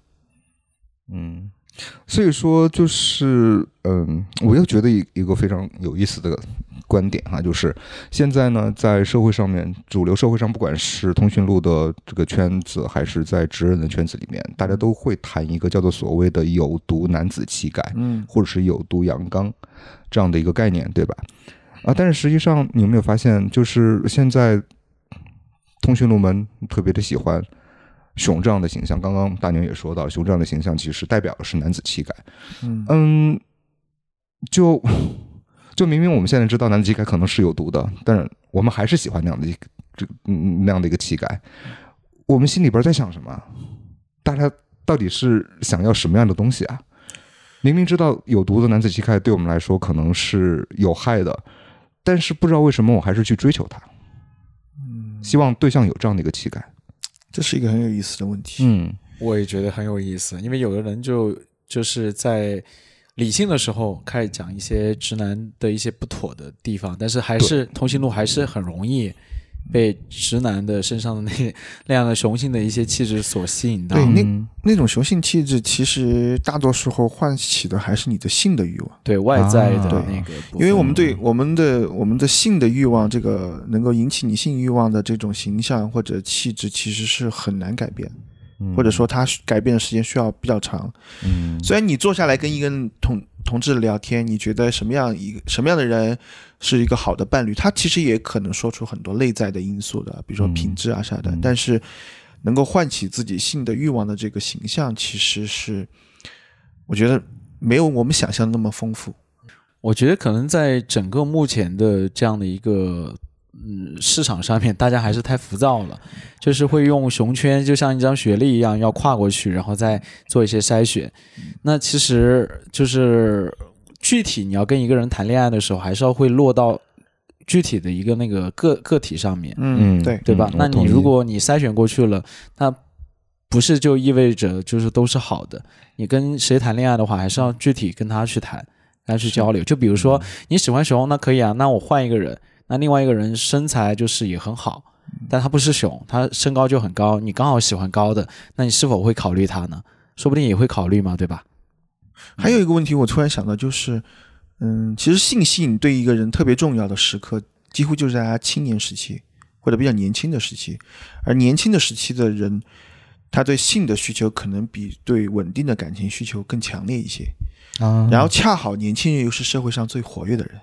嗯，所以说，就是嗯，我又觉得一一个非常有意思的观点哈，就是现在呢，在社会上面，主流社会上，不管是通讯录的这个圈子，还是在直人的圈子里面，大家都会谈一个叫做所谓的有毒男子气概，嗯或者是有毒阳刚这样的一个概念，对吧？啊，但是实际上，你有没有发现，就是现在通讯录们特别的喜欢熊这样的形象。刚刚大牛也说到，熊这样的形象其实代表的是男子气概。嗯嗯，就就明明我们现在知道男子气概可能是有毒的，但是我们还是喜欢那样的一个这个嗯那样的一个气概。我们心里边在想什么？大家到底是想要什么样的东西啊？明明知道有毒的男子气概对我们来说可能是有害的，但是不知道为什么我还是去追求它，嗯，希望对象有这样的一个气概。这是一个很有意思的问题。嗯我也觉得很有意思，因为有的人就就是在理性的时候开始讲一些直男的一些不妥的地方，但是还是通讯录还是很容易被直男的身上的那那样的雄性的一些气质所吸引到。对那嗯那种雄性气质，其实大多时候唤起的还是你的性的欲望，对外在的啊那个因为我们对我们的我们的性的欲望，这个能够引起你性欲望的这种形象或者气质，其实是很难改变，嗯或者说它改变的时间需要比较长。嗯虽然你坐下来跟一个同同志聊天，你觉得什么样一个什么样的人是一个好的伴侣，他其实也可能说出很多内在的因素的，比如说嗯品质啊啥的。嗯但是能够唤起自己性的欲望的这个形象，其实是我觉得没有我们想象的那么丰富。我觉得可能在整个目前的这样的一个嗯市场上面，大家还是太浮躁了，就是会用熊圈，就像一张学历一样，要跨过去，然后再做一些筛选。那其实就是具体你要跟一个人谈恋爱的时候，还是要会落到具体的一个那个个个体上面。嗯对，对吧？那你如果你筛选过去了，那不是就意味着就是都是好的？你跟谁谈恋爱的话，还是要具体跟他去谈，跟他去交流。就比如说你喜欢熊，那可以啊，那我换一个人，那另外一个人身材就是也很好，但他不是熊，他身高就很高，你刚好喜欢高的，那你是否会考虑他呢？说不定也会考虑嘛，对吧？还有一个问题，我突然想到，就是，嗯，其实性吸引对一个人特别重要的时刻，几乎就是在他青年时期或者比较年轻的时期，而年轻的时期的人，他对性的需求可能比对稳定的感情需求更强烈一些。啊然后恰好年轻人又是社会上最活跃的人，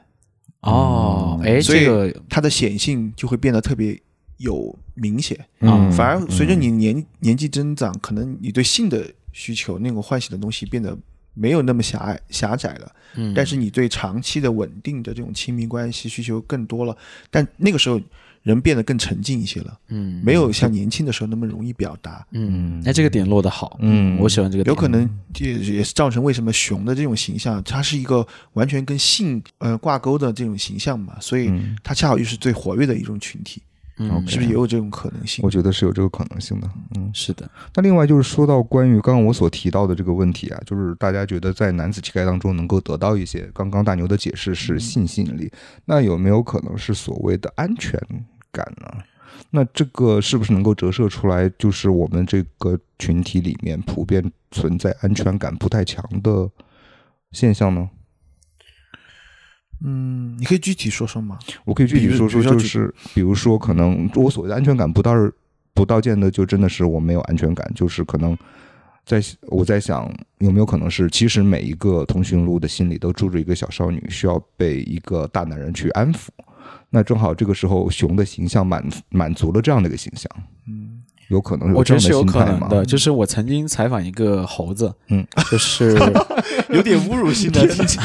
哦，哎，所以它的显性就会变得特别有明显。嗯反而随着你年、年纪增长，可能你对性的需求那种唤醒的东西变得没有那么狭隘狭窄了。嗯，但是你对长期的稳定的这种亲密关系需求更多了，但那个时候人变得更沉静一些了，嗯。没有像年轻的时候那么容易表达，嗯，哎，这个点落得好，嗯。我喜欢这个点，有可能这也是造成为什么熊的这种形象，它是一个完全跟性呃挂钩的这种形象嘛，所以嗯。它恰好又是最活跃的一种群体，嗯。是不是也有这种可能性？我？觉得是有这个可能性的。嗯，是的，那另外就是说到关于刚刚我所提到的这个问题啊，就是大家觉得在男子气概当中能够得到一些，刚刚大牛的解释是性吸引力，那有没有可能是所谓的安全感呢？那这个是不是能够折射出来，就是我们这个群体里面普遍存在安全感不太强的现象呢？嗯，你可以具体说说吗？我可以具体说说，就是比如说，可能我所谓的安全感不到不到见的，就真的是我没有安全感，就是可能在我在想有没有可能是，其实每一个通讯录的心里都住着一个小少女，需要被一个大男人去安抚。那正好这个时候，熊的形象满满足了这样的一个形象，嗯，有可能我觉得是有这样的心态吗？可能的。就是我曾经采访一个猴子，嗯，就是 有点侮辱性的，听起来。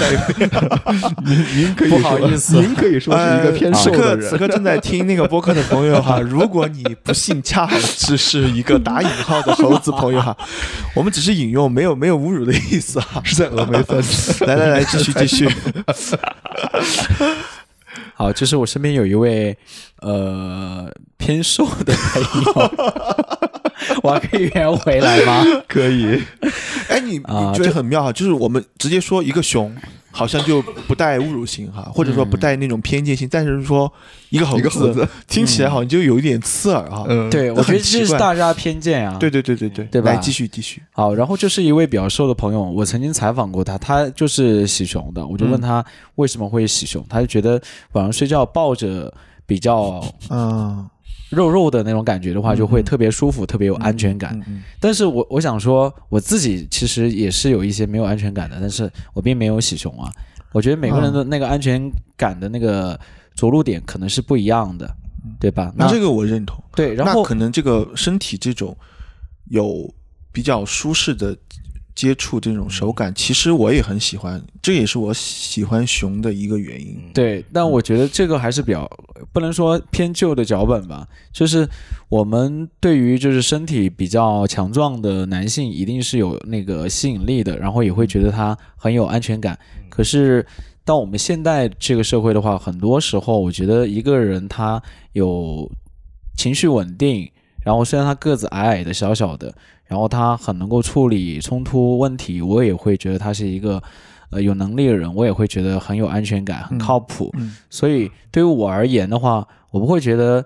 您您可以不好意思您可以说是一个偏瘦的人。刻此刻正在听那个播客的朋友哈，如果你不幸恰好只是一个打引号的猴子朋友哈，我们只是引用，没有没有侮辱的意思哈。是在峨眉山。来来来，继续继续。好，就是我身边有一位呃偏瘦的朋友，我还可以圆回来吗？可以，哎，你啊你觉得很妙哈，就是我们直接说一个熊，好像就不带侮辱性哈，或者说不带那种偏见性，但是说一个猴一个猴子。听起来好像就有一点刺耳哈。嗯，对，我觉得这是大家偏见啊。对对对对对，对吧？来继续继续，好，然后就是一位比较瘦的朋友，我曾经采访过他，他就是喜熊的，我就问他为什么会喜熊，他就觉得晚上睡觉抱着比较嗯，肉肉的那种感觉的话，就会特别舒服，特别有安全感。嗯嗯但是我我想说，我自己其实也是有一些没有安全感的，但是我并没有喜熊啊。我觉得每个人的那个安全感的那个着陆点可能是不一样的，对吧？那这个我认同。对，然后可能这个身体这种有比较舒适的接触这种手感，其实我也很喜欢，这也是我喜欢熊的一个原因。对，但我觉得这个还是比较不能说偏旧的脚本吧，就是我们对于就是身体比较强壮的男性，一定是有那个吸引力的，然后也会觉得他很有安全感。可是到我们现代这个社会的话，很多时候我觉得一个人他有情绪稳定，然后虽然他个子矮矮的、小小的，然后他很能够处理冲突问题，我也会觉得他是一个呃有能力的人，我也会觉得很有安全感、很靠谱。嗯所以对于我而言的话，我不会觉得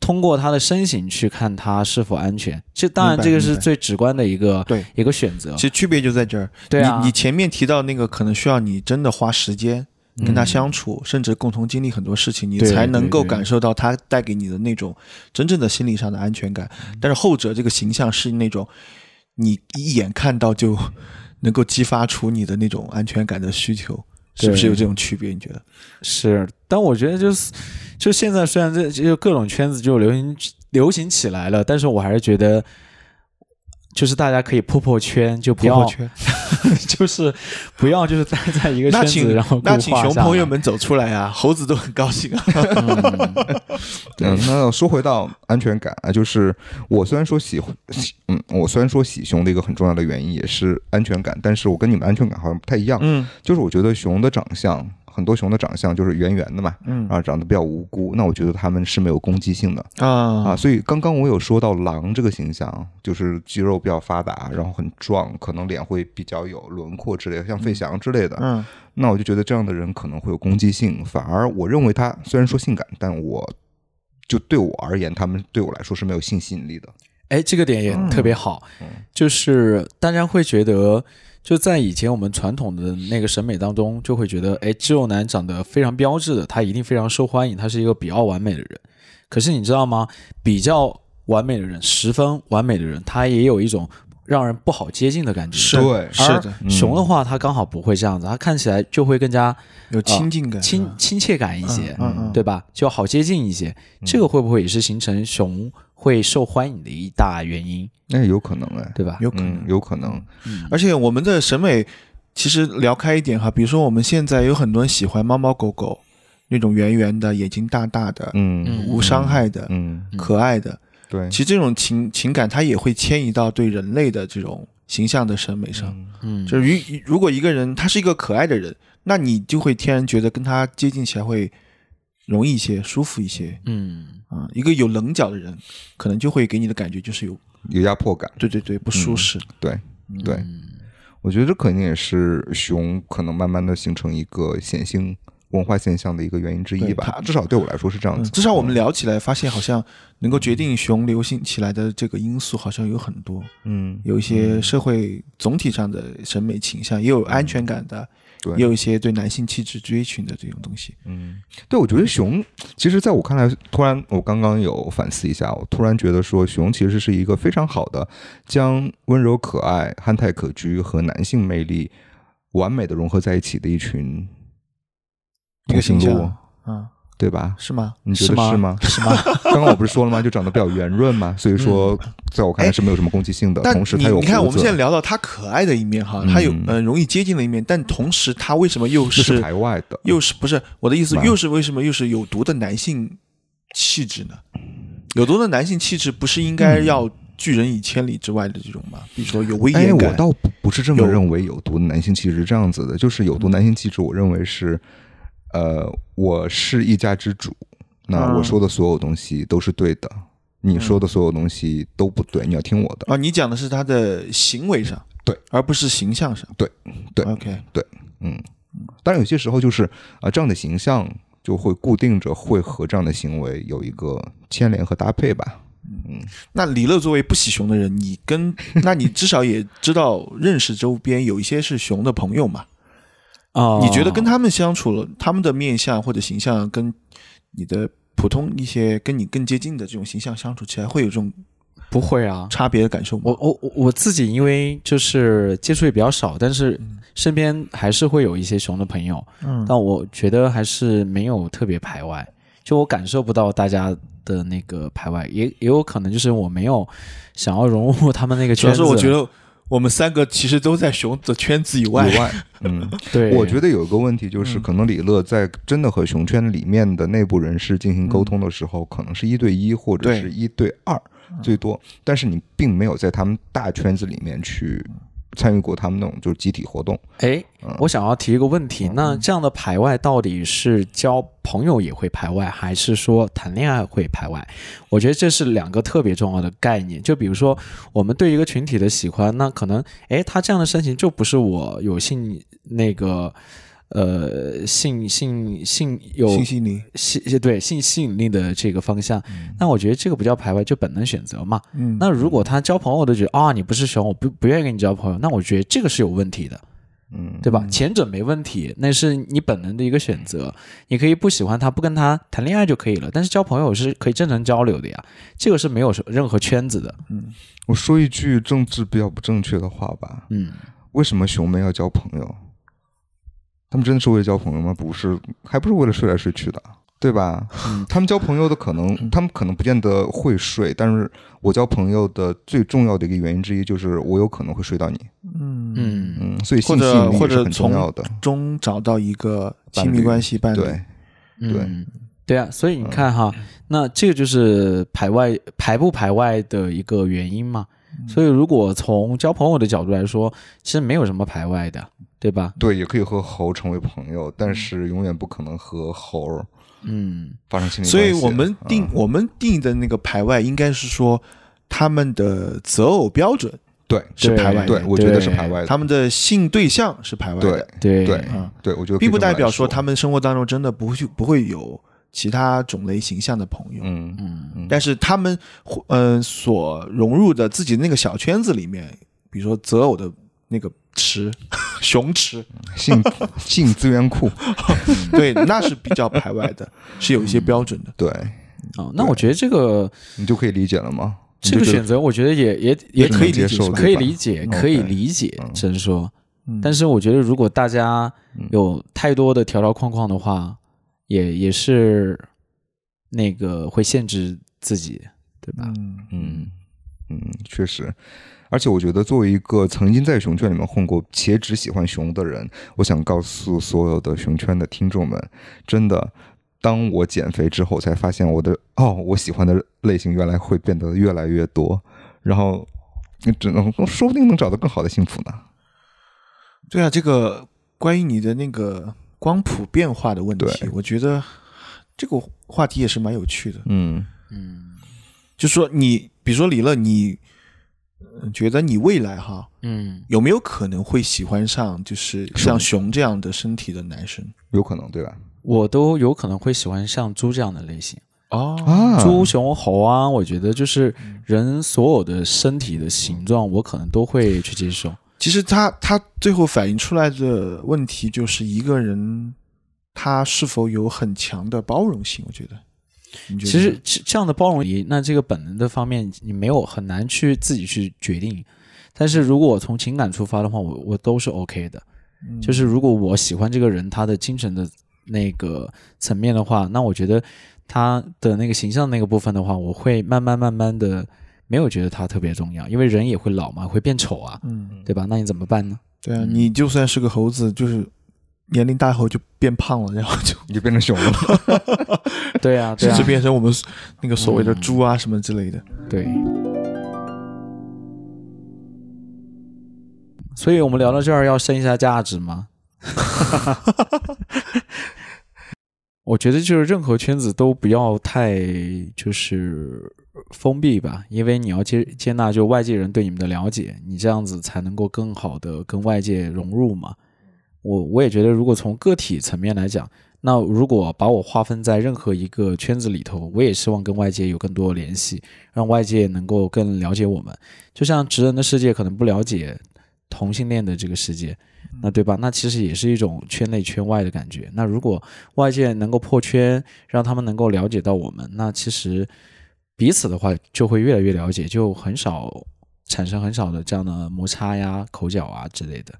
通过他的身形去看他是否安全。这当然这个是最直观的一个对一个选择其。实区别就在这儿。对啊你你前面提到那个，可能需要你真的花时间跟他相处，甚至共同经历很多事情，你才能够感受到他带给你的那种真正的心理上的安全感。但是后者这个形象是那种你一眼看到就能够激发出你的那种安全感的需求，是不是有这种区别？你觉得？是，但我觉得就是，就现在虽然这就各种圈子就流行流行起来了，但是我还是觉得，就是大家可以破破圈，就不要破圈。就是不要就是待在一个圈子，然后那请熊朋友们走出来啊，猴子都很高兴啊。嗯，那说回到安全感啊，就是我虽然说喜欢，喜嗯，我虽然说喜熊的一个很重要的原因也是安全感，但是我跟你们安全感好像不太一样。嗯就是我觉得熊的长相，很多熊的长相就是圆圆的嘛，嗯啊，长得比较无辜，那我觉得它们是没有攻击性的啊。啊所以刚刚我有说到狼这个形象，就是肌肉比较发达，然后很壮，可能脸会比较有轮廓之类的，像费翔之类的。嗯那我就觉得这样的人可能会有攻击性，反而我认为他虽然说性感，但我就对我而言，他们对我来说是没有性吸引力的。哎，这个点也特别好，嗯就是大家会觉得，就在以前我们传统的那个审美当中，就会觉得，哎，肌肉男长得非常标致的，他一定非常受欢迎，他是一个比较完美的人。可是你知道吗？比较完美的人，十分完美的人，他也有一种让人不好接近的感觉。是对是的，嗯熊的话，他刚好不会这样子，他看起来就会更加有亲近感，亲亲切感一些，嗯嗯对吧？就好接近一些。这个会不会也是形成熊会受欢迎的一大原因，那有可能哎，对吧？有可能。嗯，。有可能。嗯。而且我们的审美其实聊开一点哈，比如说我们现在有很多人喜欢猫猫狗狗那种圆圆的、眼睛大大的、嗯。嗯无伤害的、嗯，可爱的，对。其，实这种情情感它也会迁移到对人类的这种形象的审美上。嗯，就是如如果一个人他是一个可爱的人，那你就会天然觉得跟他接近起来会容易一些、舒服一些。嗯，啊。一个有棱角的人，可能就会给你的感觉就是有有压迫感。对对对不舒适。对对，我觉得这肯定也是熊可能慢慢的形成一个显性文化现象的一个原因之一吧它。至少对我来说是这样子。嗯至少我们聊起来，发现好像能够决定熊流行起来的这个因素好像有很多，嗯，有一些社会总体上的审美倾向，也有安全感的，对。也有一些对男性气质追寻的这种东西。嗯，对，我觉得熊，其实在我看来，突然我刚刚有反思一下，我突然觉得说，熊其实是一个非常好的将温柔可爱、憨态可掬和男性魅力完美的融合在一起的一群一个同性鹿形象，啊，对吧？是吗？你觉是吗得是吗？是吗？刚刚我不是说了吗？就长得比较圆润嘛，所以说在我看来是没有什么攻击性的。但同时，它有你你看，我们现在聊到他可爱的一面哈，他有嗯呃容易接近的一面，但同时他为什么又是是排外的，又是不是我的意思又是为什么又是有毒的男性气质呢？有毒的男性气质不是应该要拒人以千里之外的这种吗？比如说有威哎，我严感，倒不不是这么认为有毒的男性气质是这样子的，就是有毒男性气质，我认为是，呃，我是一家之主，那嗯。我说的所有东西都是对的，你说的所有东西都不对，你要听我的。啊，你讲的是他的行为上，对，而不是形象上，对对，OK，对嗯，当然有些时候就是啊、这样的形象就会固定着会和这样的行为有一个牵连和搭配吧。嗯。那李乐作为不喜熊的人，你跟 那你至少也知道认识周边有一些是熊的朋友嘛？啊、你觉得跟他们相处了，他们的面相或者形象跟你的普通一些跟你更接近的这种形象相处起来，会有这种不会啊？差别的感受吗？我我我我自己因为就是接触也比较少，但是身边还是会有一些熊的朋友，嗯但我觉得还是没有特别排外，就我感受不到大家的那个排外，也也有可能就是我没有想要融入他们那个主要圈子。是我觉得我们三个其实都在熊的圈子以外。以外，嗯，对，我觉得有一个问题就是，嗯。可能李乐在真的和熊圈里面的内部人士进行沟通的时候，可能是一对一或者是一对二最多，但是你并没有在他们大圈子里面去参与过他们那种就是集体活动。哎，我想要提一个问题，那这样的排外到底是交朋友也会排外，还是说谈恋爱会排外？我觉得这是两个特别重要的概念。就比如说，我们对一个群体的喜欢，那可能，哎，他这样的身形就不是我有幸那个，呃，性性性有性吸引力，吸对性吸引力的这个方向，那我觉得这个不叫排外，就本能选择嘛。嗯，那如果他交朋友都觉得啊你不是熊，我不不愿意跟你交朋友，那我觉得这个是有问题的，嗯，对吧？前者没问题，那是你本能的一个选择，你可以不喜欢他，不跟他谈恋爱就可以了。但是交朋友是可以正常交流的呀，这个是没有任何圈子的。我说一句政治比较不正确的话吧，嗯，为什么熊们要交朋友？他们真的是为了交朋友吗？不是，还不是为了睡来睡去的，对吧？嗯他们交朋友的可能，他们可能不见得会睡，但是我交朋友的最重要的一个原因之一就是我有可能会睡到你，嗯。嗯。嗯，所以或性吸者或者引力是很重从要的，中找到一个亲密关系伴侣。对，对。嗯，对啊，所以你看哈，那这个就是排外排不排外的一个原因嘛。所以如果从交朋友的角度来说，其实没有什么排外的，对吧？对，也可以和猴成为朋友，但是永远不可能和猴嗯。发生亲密所关系。以我们定、嗯我们定的那个排外，应该是说他们的择偶标准对。是排外的，对，我觉得是排外的。他们的性对象是排外对的，对对。嗯。对，我觉得并不代表说。说他们生活当中真的不会去不会有其他种类形象的朋友。嗯。嗯。但是他们嗯、呃所融入的自己那个小圈子里面，比如说择偶的那个池 熊池，性 性资源库，对，那是比较排外的，是有一些标准的。对哦，那我觉得这个你就可以理解了吗？这个选择，我觉得也也也可以接受，可以理解，可以理解，嗯只能说。嗯但是我觉得，如果大家有太多的条条框框的话，也也是那个会限制自己，对吧？嗯嗯嗯，确实。而且我觉得，作为一个曾经在熊圈里面混过且只喜欢熊的人，我想告诉所有的熊圈的听众们，真的，当我减肥之后，才发现我的哦，我喜欢的类型原来会变得越来越多，然后你只能说不定能找到更好的幸福呢。对啊，这个关于你的那个光谱变化的问题，我觉得这个话题也是蛮有趣的。嗯嗯就是说你，比如说李乐，你呃觉得你未来哈嗯，有没有可能会喜欢上就是像熊这样的身体的男生？有可能对吧？我都有可能会喜欢像猪这样的类型，哦，啊，猪、熊、猴啊，我觉得就是人所有的身体的形状，我可能都会去接受。其实他他最后反映出来的问题就是一个人他是否有很强的包容性。我觉得，你觉得其实这这样的包容力，那这个本能的方面，你没有很难去自己去决定。但是如果我从情感出发的话，我我都是 OK 的。嗯就是如果我喜欢这个人，他的精神的那个层面的话，那我觉得他的那个形象那个部分的话，我会慢慢慢慢的没有觉得他特别重要，因为人也会老嘛，会变丑啊，嗯，对吧？那你怎么办呢？对啊，你就算是个猴子，就是年龄大后就变胖了，然后就你就变成熊了。对啊，甚至，变成我们那个所谓的猪啊什么之类的。对。所以我们聊到这儿，要升一下价值吗？我觉得就是任何圈子都不要太就是封闭吧，因为你要接接纳就外界人对你们的了解，你这样子才能够更好的跟外界融入嘛。我我也觉得，如果从个体层面来讲，那如果把我划分在任何一个圈子里头，我也希望跟外界有更多的联系，让外界能够更了解我们。就像直人的世界可能不了解同性恋的这个世界，那对吧？那其实也是一种圈内圈外的感觉。那如果外界能够破圈，让他们能够了解到我们，那其实彼此的话就会越来越了解，就很少产生很少的这样的摩擦呀、口角啊之类的。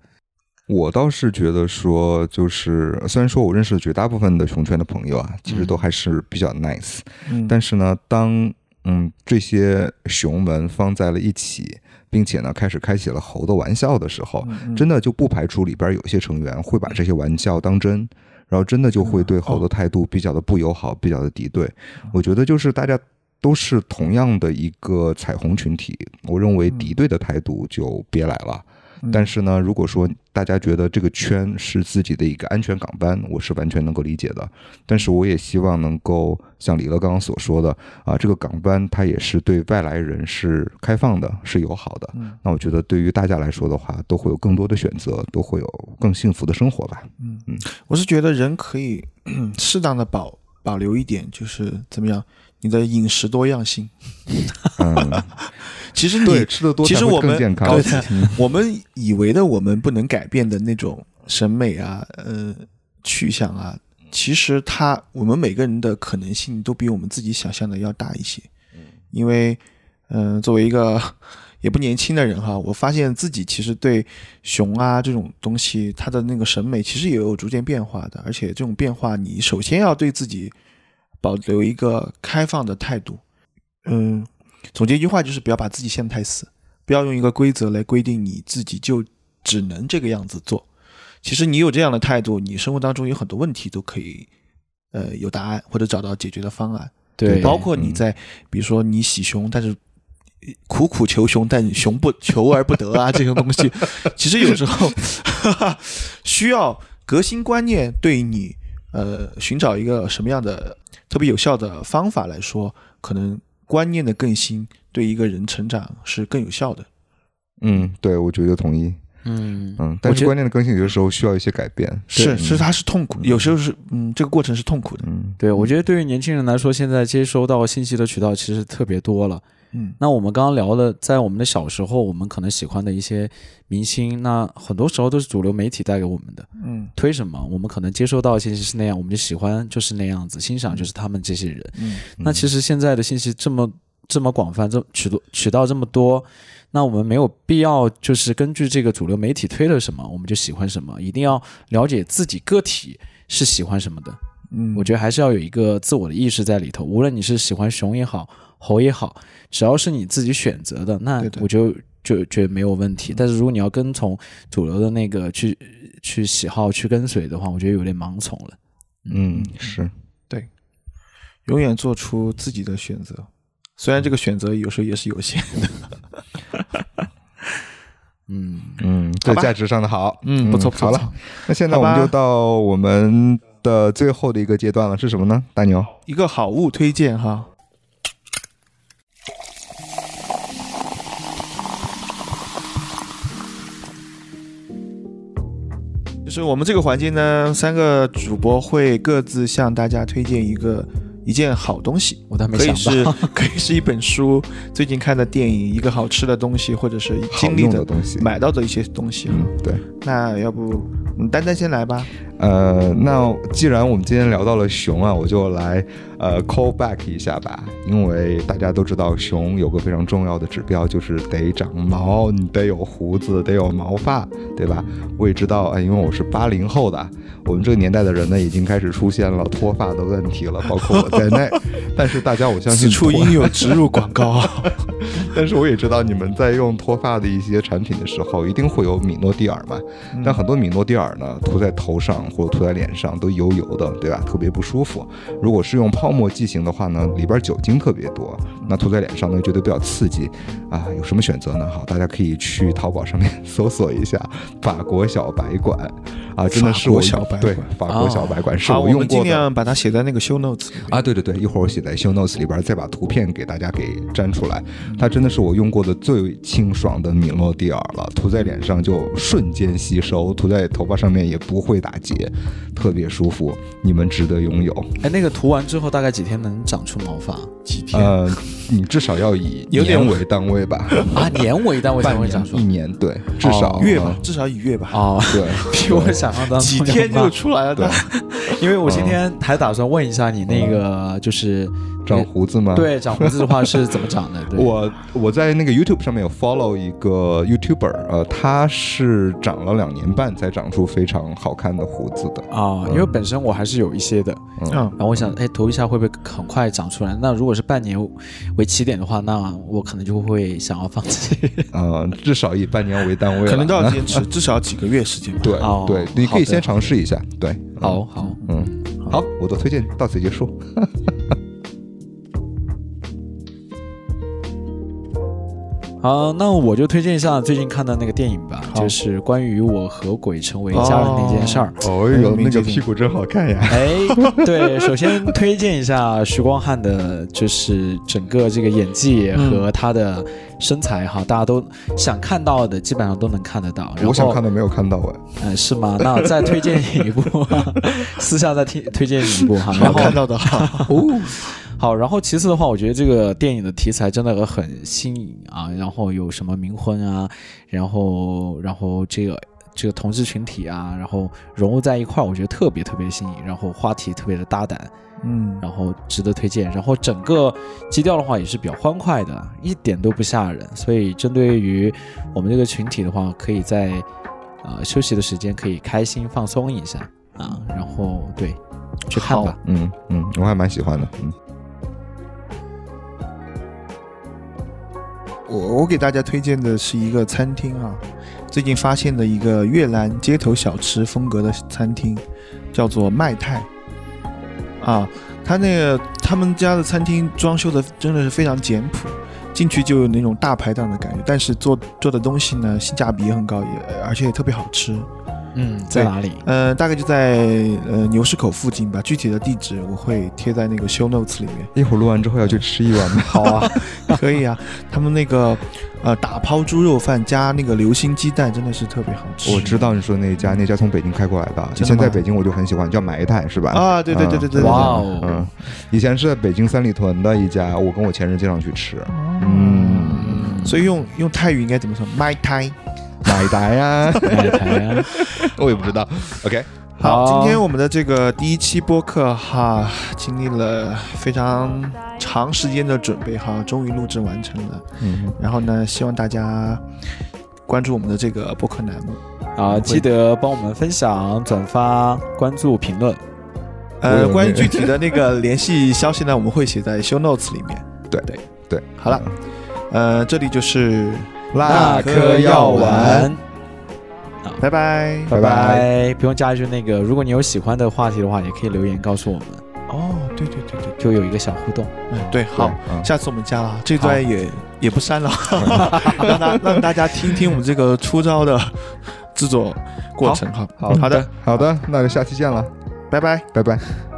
我倒是觉得说，就是虽然说我认识的绝大部分的熊圈的朋友啊，其实都还是比较 nice，嗯但是呢，当嗯这些熊们放在了一起，并且呢开始开起了猴的玩笑的时候，嗯真的就不排除里边有些成员会把这些玩笑当真，然后真的就会对猴的态度比较的不友好，比较的敌对。我觉得就是大家都是同样的一个彩虹群体，我认为敌对的态度就别来了。但是呢，如果说大家觉得这个圈是自己的一个安全港湾，我是完全能够理解的。但是我也希望能够像李乐刚刚所说的啊，这个港湾它也是对外来人是开放的，是友好的。那我觉得对于大家来说的话，都会有更多的选择，都会有更幸福的生活吧。嗯嗯我是觉得人可以适当的保保留一点，就是怎么样，你的饮食多样性。嗯，其实，你吃的多其实我们更健康。对的 我们以为的我们不能改变的那种审美啊，呃，去向啊，其实它我们每个人的可能性都比我们自己想象的要大一些。因为，嗯、作为一个 也不年轻的人哈，我发现自己其实对熊啊这种东西，它的那个审美其实也有逐渐变化的，而且这种变化，你首先要对自己保留一个开放的态度。嗯，总结一句话就是不要把自己限得太死，不要用一个规则来规定你自己就只能这个样子做。其实你有这样的态度，你生活当中有很多问题都可以，呃，有答案或者找到解决的方案。对，包括你在，比如说你喜熊，但是苦苦求熊，但熊不求而不得啊，这种东西，其实有时候 需要革新观念，对你呃寻找一个什么样的特别有效的方法来说，可能观念的更新对一个人成长是更有效的。嗯，对，我觉得同意。嗯嗯，但是观念的更新有的时候需要一些改变。是，嗯是，它是痛苦，有时候是嗯，这个过程是痛苦的。嗯对，我觉得对于年轻人来说，现在接收到信息的渠道其实特别多了。嗯那我们刚刚聊了，在我们的小时候，我们可能喜欢的一些明星，那很多时候都是主流媒体带给我们的。嗯推什么，我们可能接收到的信息是那样，我们就喜欢就是那样子，欣赏就是他们这些人。嗯那其实现在的信息这么这么广泛，这渠道渠道这么多，那我们没有必要就是根据这个主流媒体推了什么，我们就喜欢什么，一定要了解自己个体是喜欢什么的。嗯，我觉得还是要有一个自我的意识在里头。无论你是喜欢熊也好，猴也好，只要是你自己选择的，那我就就觉得没有问题。但是如果你要跟从主流的那个去去喜好去跟随的话，我觉得有点盲从了。嗯，是对。永远做出自己的选择，虽然这个选择有时候也是有限的。嗯，嗯，对价值上的好，嗯不错不错好了，那现在我们就到我们的最后的一个阶段了，是什么呢？大牛，一个好物推荐哈，就是我们这个环节呢，三个主播会各自向大家推荐一个一件好东西，我倒没可以想到。是可以是一本书、最近看的电影、一个好吃的东西，或者是好经历的的东西。买到的一些东西哈。嗯，对。那要不，嗯，丹丹先来吧。呃，那既然我们今天聊到了熊啊，我就来呃 call back 一下吧，因为大家都知道熊有个非常重要的指标，就是得长毛，你得有胡子，得有毛发，对吧？我也知道啊、因为我是八零后的，我们这个年代的人呢，已经开始出现了脱发的问题了，包括我在内。但是大家，我相信此处应有 植入广告啊。但是我也知道你们在用脱发的一些产品的时候，一定会有米诺地尔嘛。但很多米诺地尔呢，涂在头上或者涂在脸上都油油的，对吧？特别不舒服。如果是用泡沫剂型的话呢，里边酒精特别多，那涂在脸上呢觉得比较刺激啊。有什么选择呢？好，大家可以去淘宝上面搜索一下法国小白管啊，真的是我小白对法国小白管是，我用过的。尽量把它写在那个 show notes 里。啊，对对对，一会儿我写在 show notes 里边，再把图片给大家给粘出来。它真的是我用过的最清爽的米诺地尔了，涂在脸上就瞬间吸收，涂在头发上面也不会打结，特别舒服。你们值得拥有。哎，那个涂完之后大概几天能长出毛发？几天？呃，你至少要以年为单位吧，啊，年为单位才半会长出年一。年，对，至少、月吧呃，至少以月吧。哦，对，比我想象当中几天就出来了对。因为我今天还打算问一下你那个就是长胡子吗？。对长胡子的话是怎么长的？对，我我在那个 YouTube 上面有 follow 一个 YouTuber，呃，他是长了两年半才长出非常好看的胡子的。啊，因为本身我还是有一些的，嗯，然后我想，哎，涂一下会不会很快长出来？那如果是半年为起点的话，那我可能就会想要放弃。嗯，至少以半年为单位，可能都要坚持，至少几个月时间吧。对、哦对，你可以先尝试一下。对，好好，嗯，好，我的推荐到此结束。好，那我就推荐一下最近看的那个电影吧，就是关于我和鬼成为家人那件事儿。哦呦那个屁股真好看呀！哎，对，首先推荐一下徐光汉的，就是整个这个演技和他的身材哈，大家都想看到的，基本上都能看得到。我想看的没有看到哎。嗯，是吗？那再推荐你一部，私下再推推荐你一部哈。然后没有看到的哈。哦，好，然后其次的话，我觉得这个电影的题材真的很新颖啊，然后有什么冥婚啊，然后然后这个这个同志群体啊，然后融入在一块儿，我觉得特别特别新颖，然后话题特别的大胆，嗯，然后值得推荐。然后整个基调的话也是比较欢快的，一点都不吓人，所以针对于我们这个群体的话，可以在呃休息的时间可以开心放松一下啊，然后对去看吧。嗯嗯，我还蛮喜欢的。嗯，我我给大家推荐的是一个餐厅啊，最近发现的一个越南街头小吃风格的餐厅，叫做麦泰。啊，他那个他们家的餐厅装修的真的是非常简朴，进去就有那种大排档的感觉，但是做做的东西呢性价比也很高，也而且也特别好吃。嗯，在哪里？呃，大概就在呃牛市口附近吧，具体的地址我会贴在那个 show notes 里面。一会儿录完之后要去吃一碗吗？好啊，可以啊，他们那个呃打抛猪肉饭加那个流心鸡蛋真的是特别好吃。我知道你说那一家，那家从北京开过来的，以前在北京我就很喜欢，叫埋汰是吧？啊，对对对对对，对哇哦嗯，以前是在北京三里屯的一家，我跟我前任经常去吃。嗯，所以用用泰语应该怎么说？My Thai。买单呀，买台啊，我也不知道。OK，好，好今天我们的这个第一期播客哈，经历了非常长时间的准备哈，终于录制完成了。嗯，然后呢，希望大家关注我们的这个播客栏目。啊，记得帮我们分享、转发、关注、评论。呃，关于具体的那个联系消息呢，我们会写在 show notes 里面。对对对，好了，呃，这里就是那颗药丸，拜拜。拜拜拜。不用加一句那个，如果你有喜欢的话题的话，也可以留言告诉我们，哦，对对对对，就有一个小互动。嗯，对，好，嗯下次我们加了，这段也也不删了，让大让大家听听我们这个出招的制作过程哈。好好的，好的，那就下期见了，拜拜。拜拜。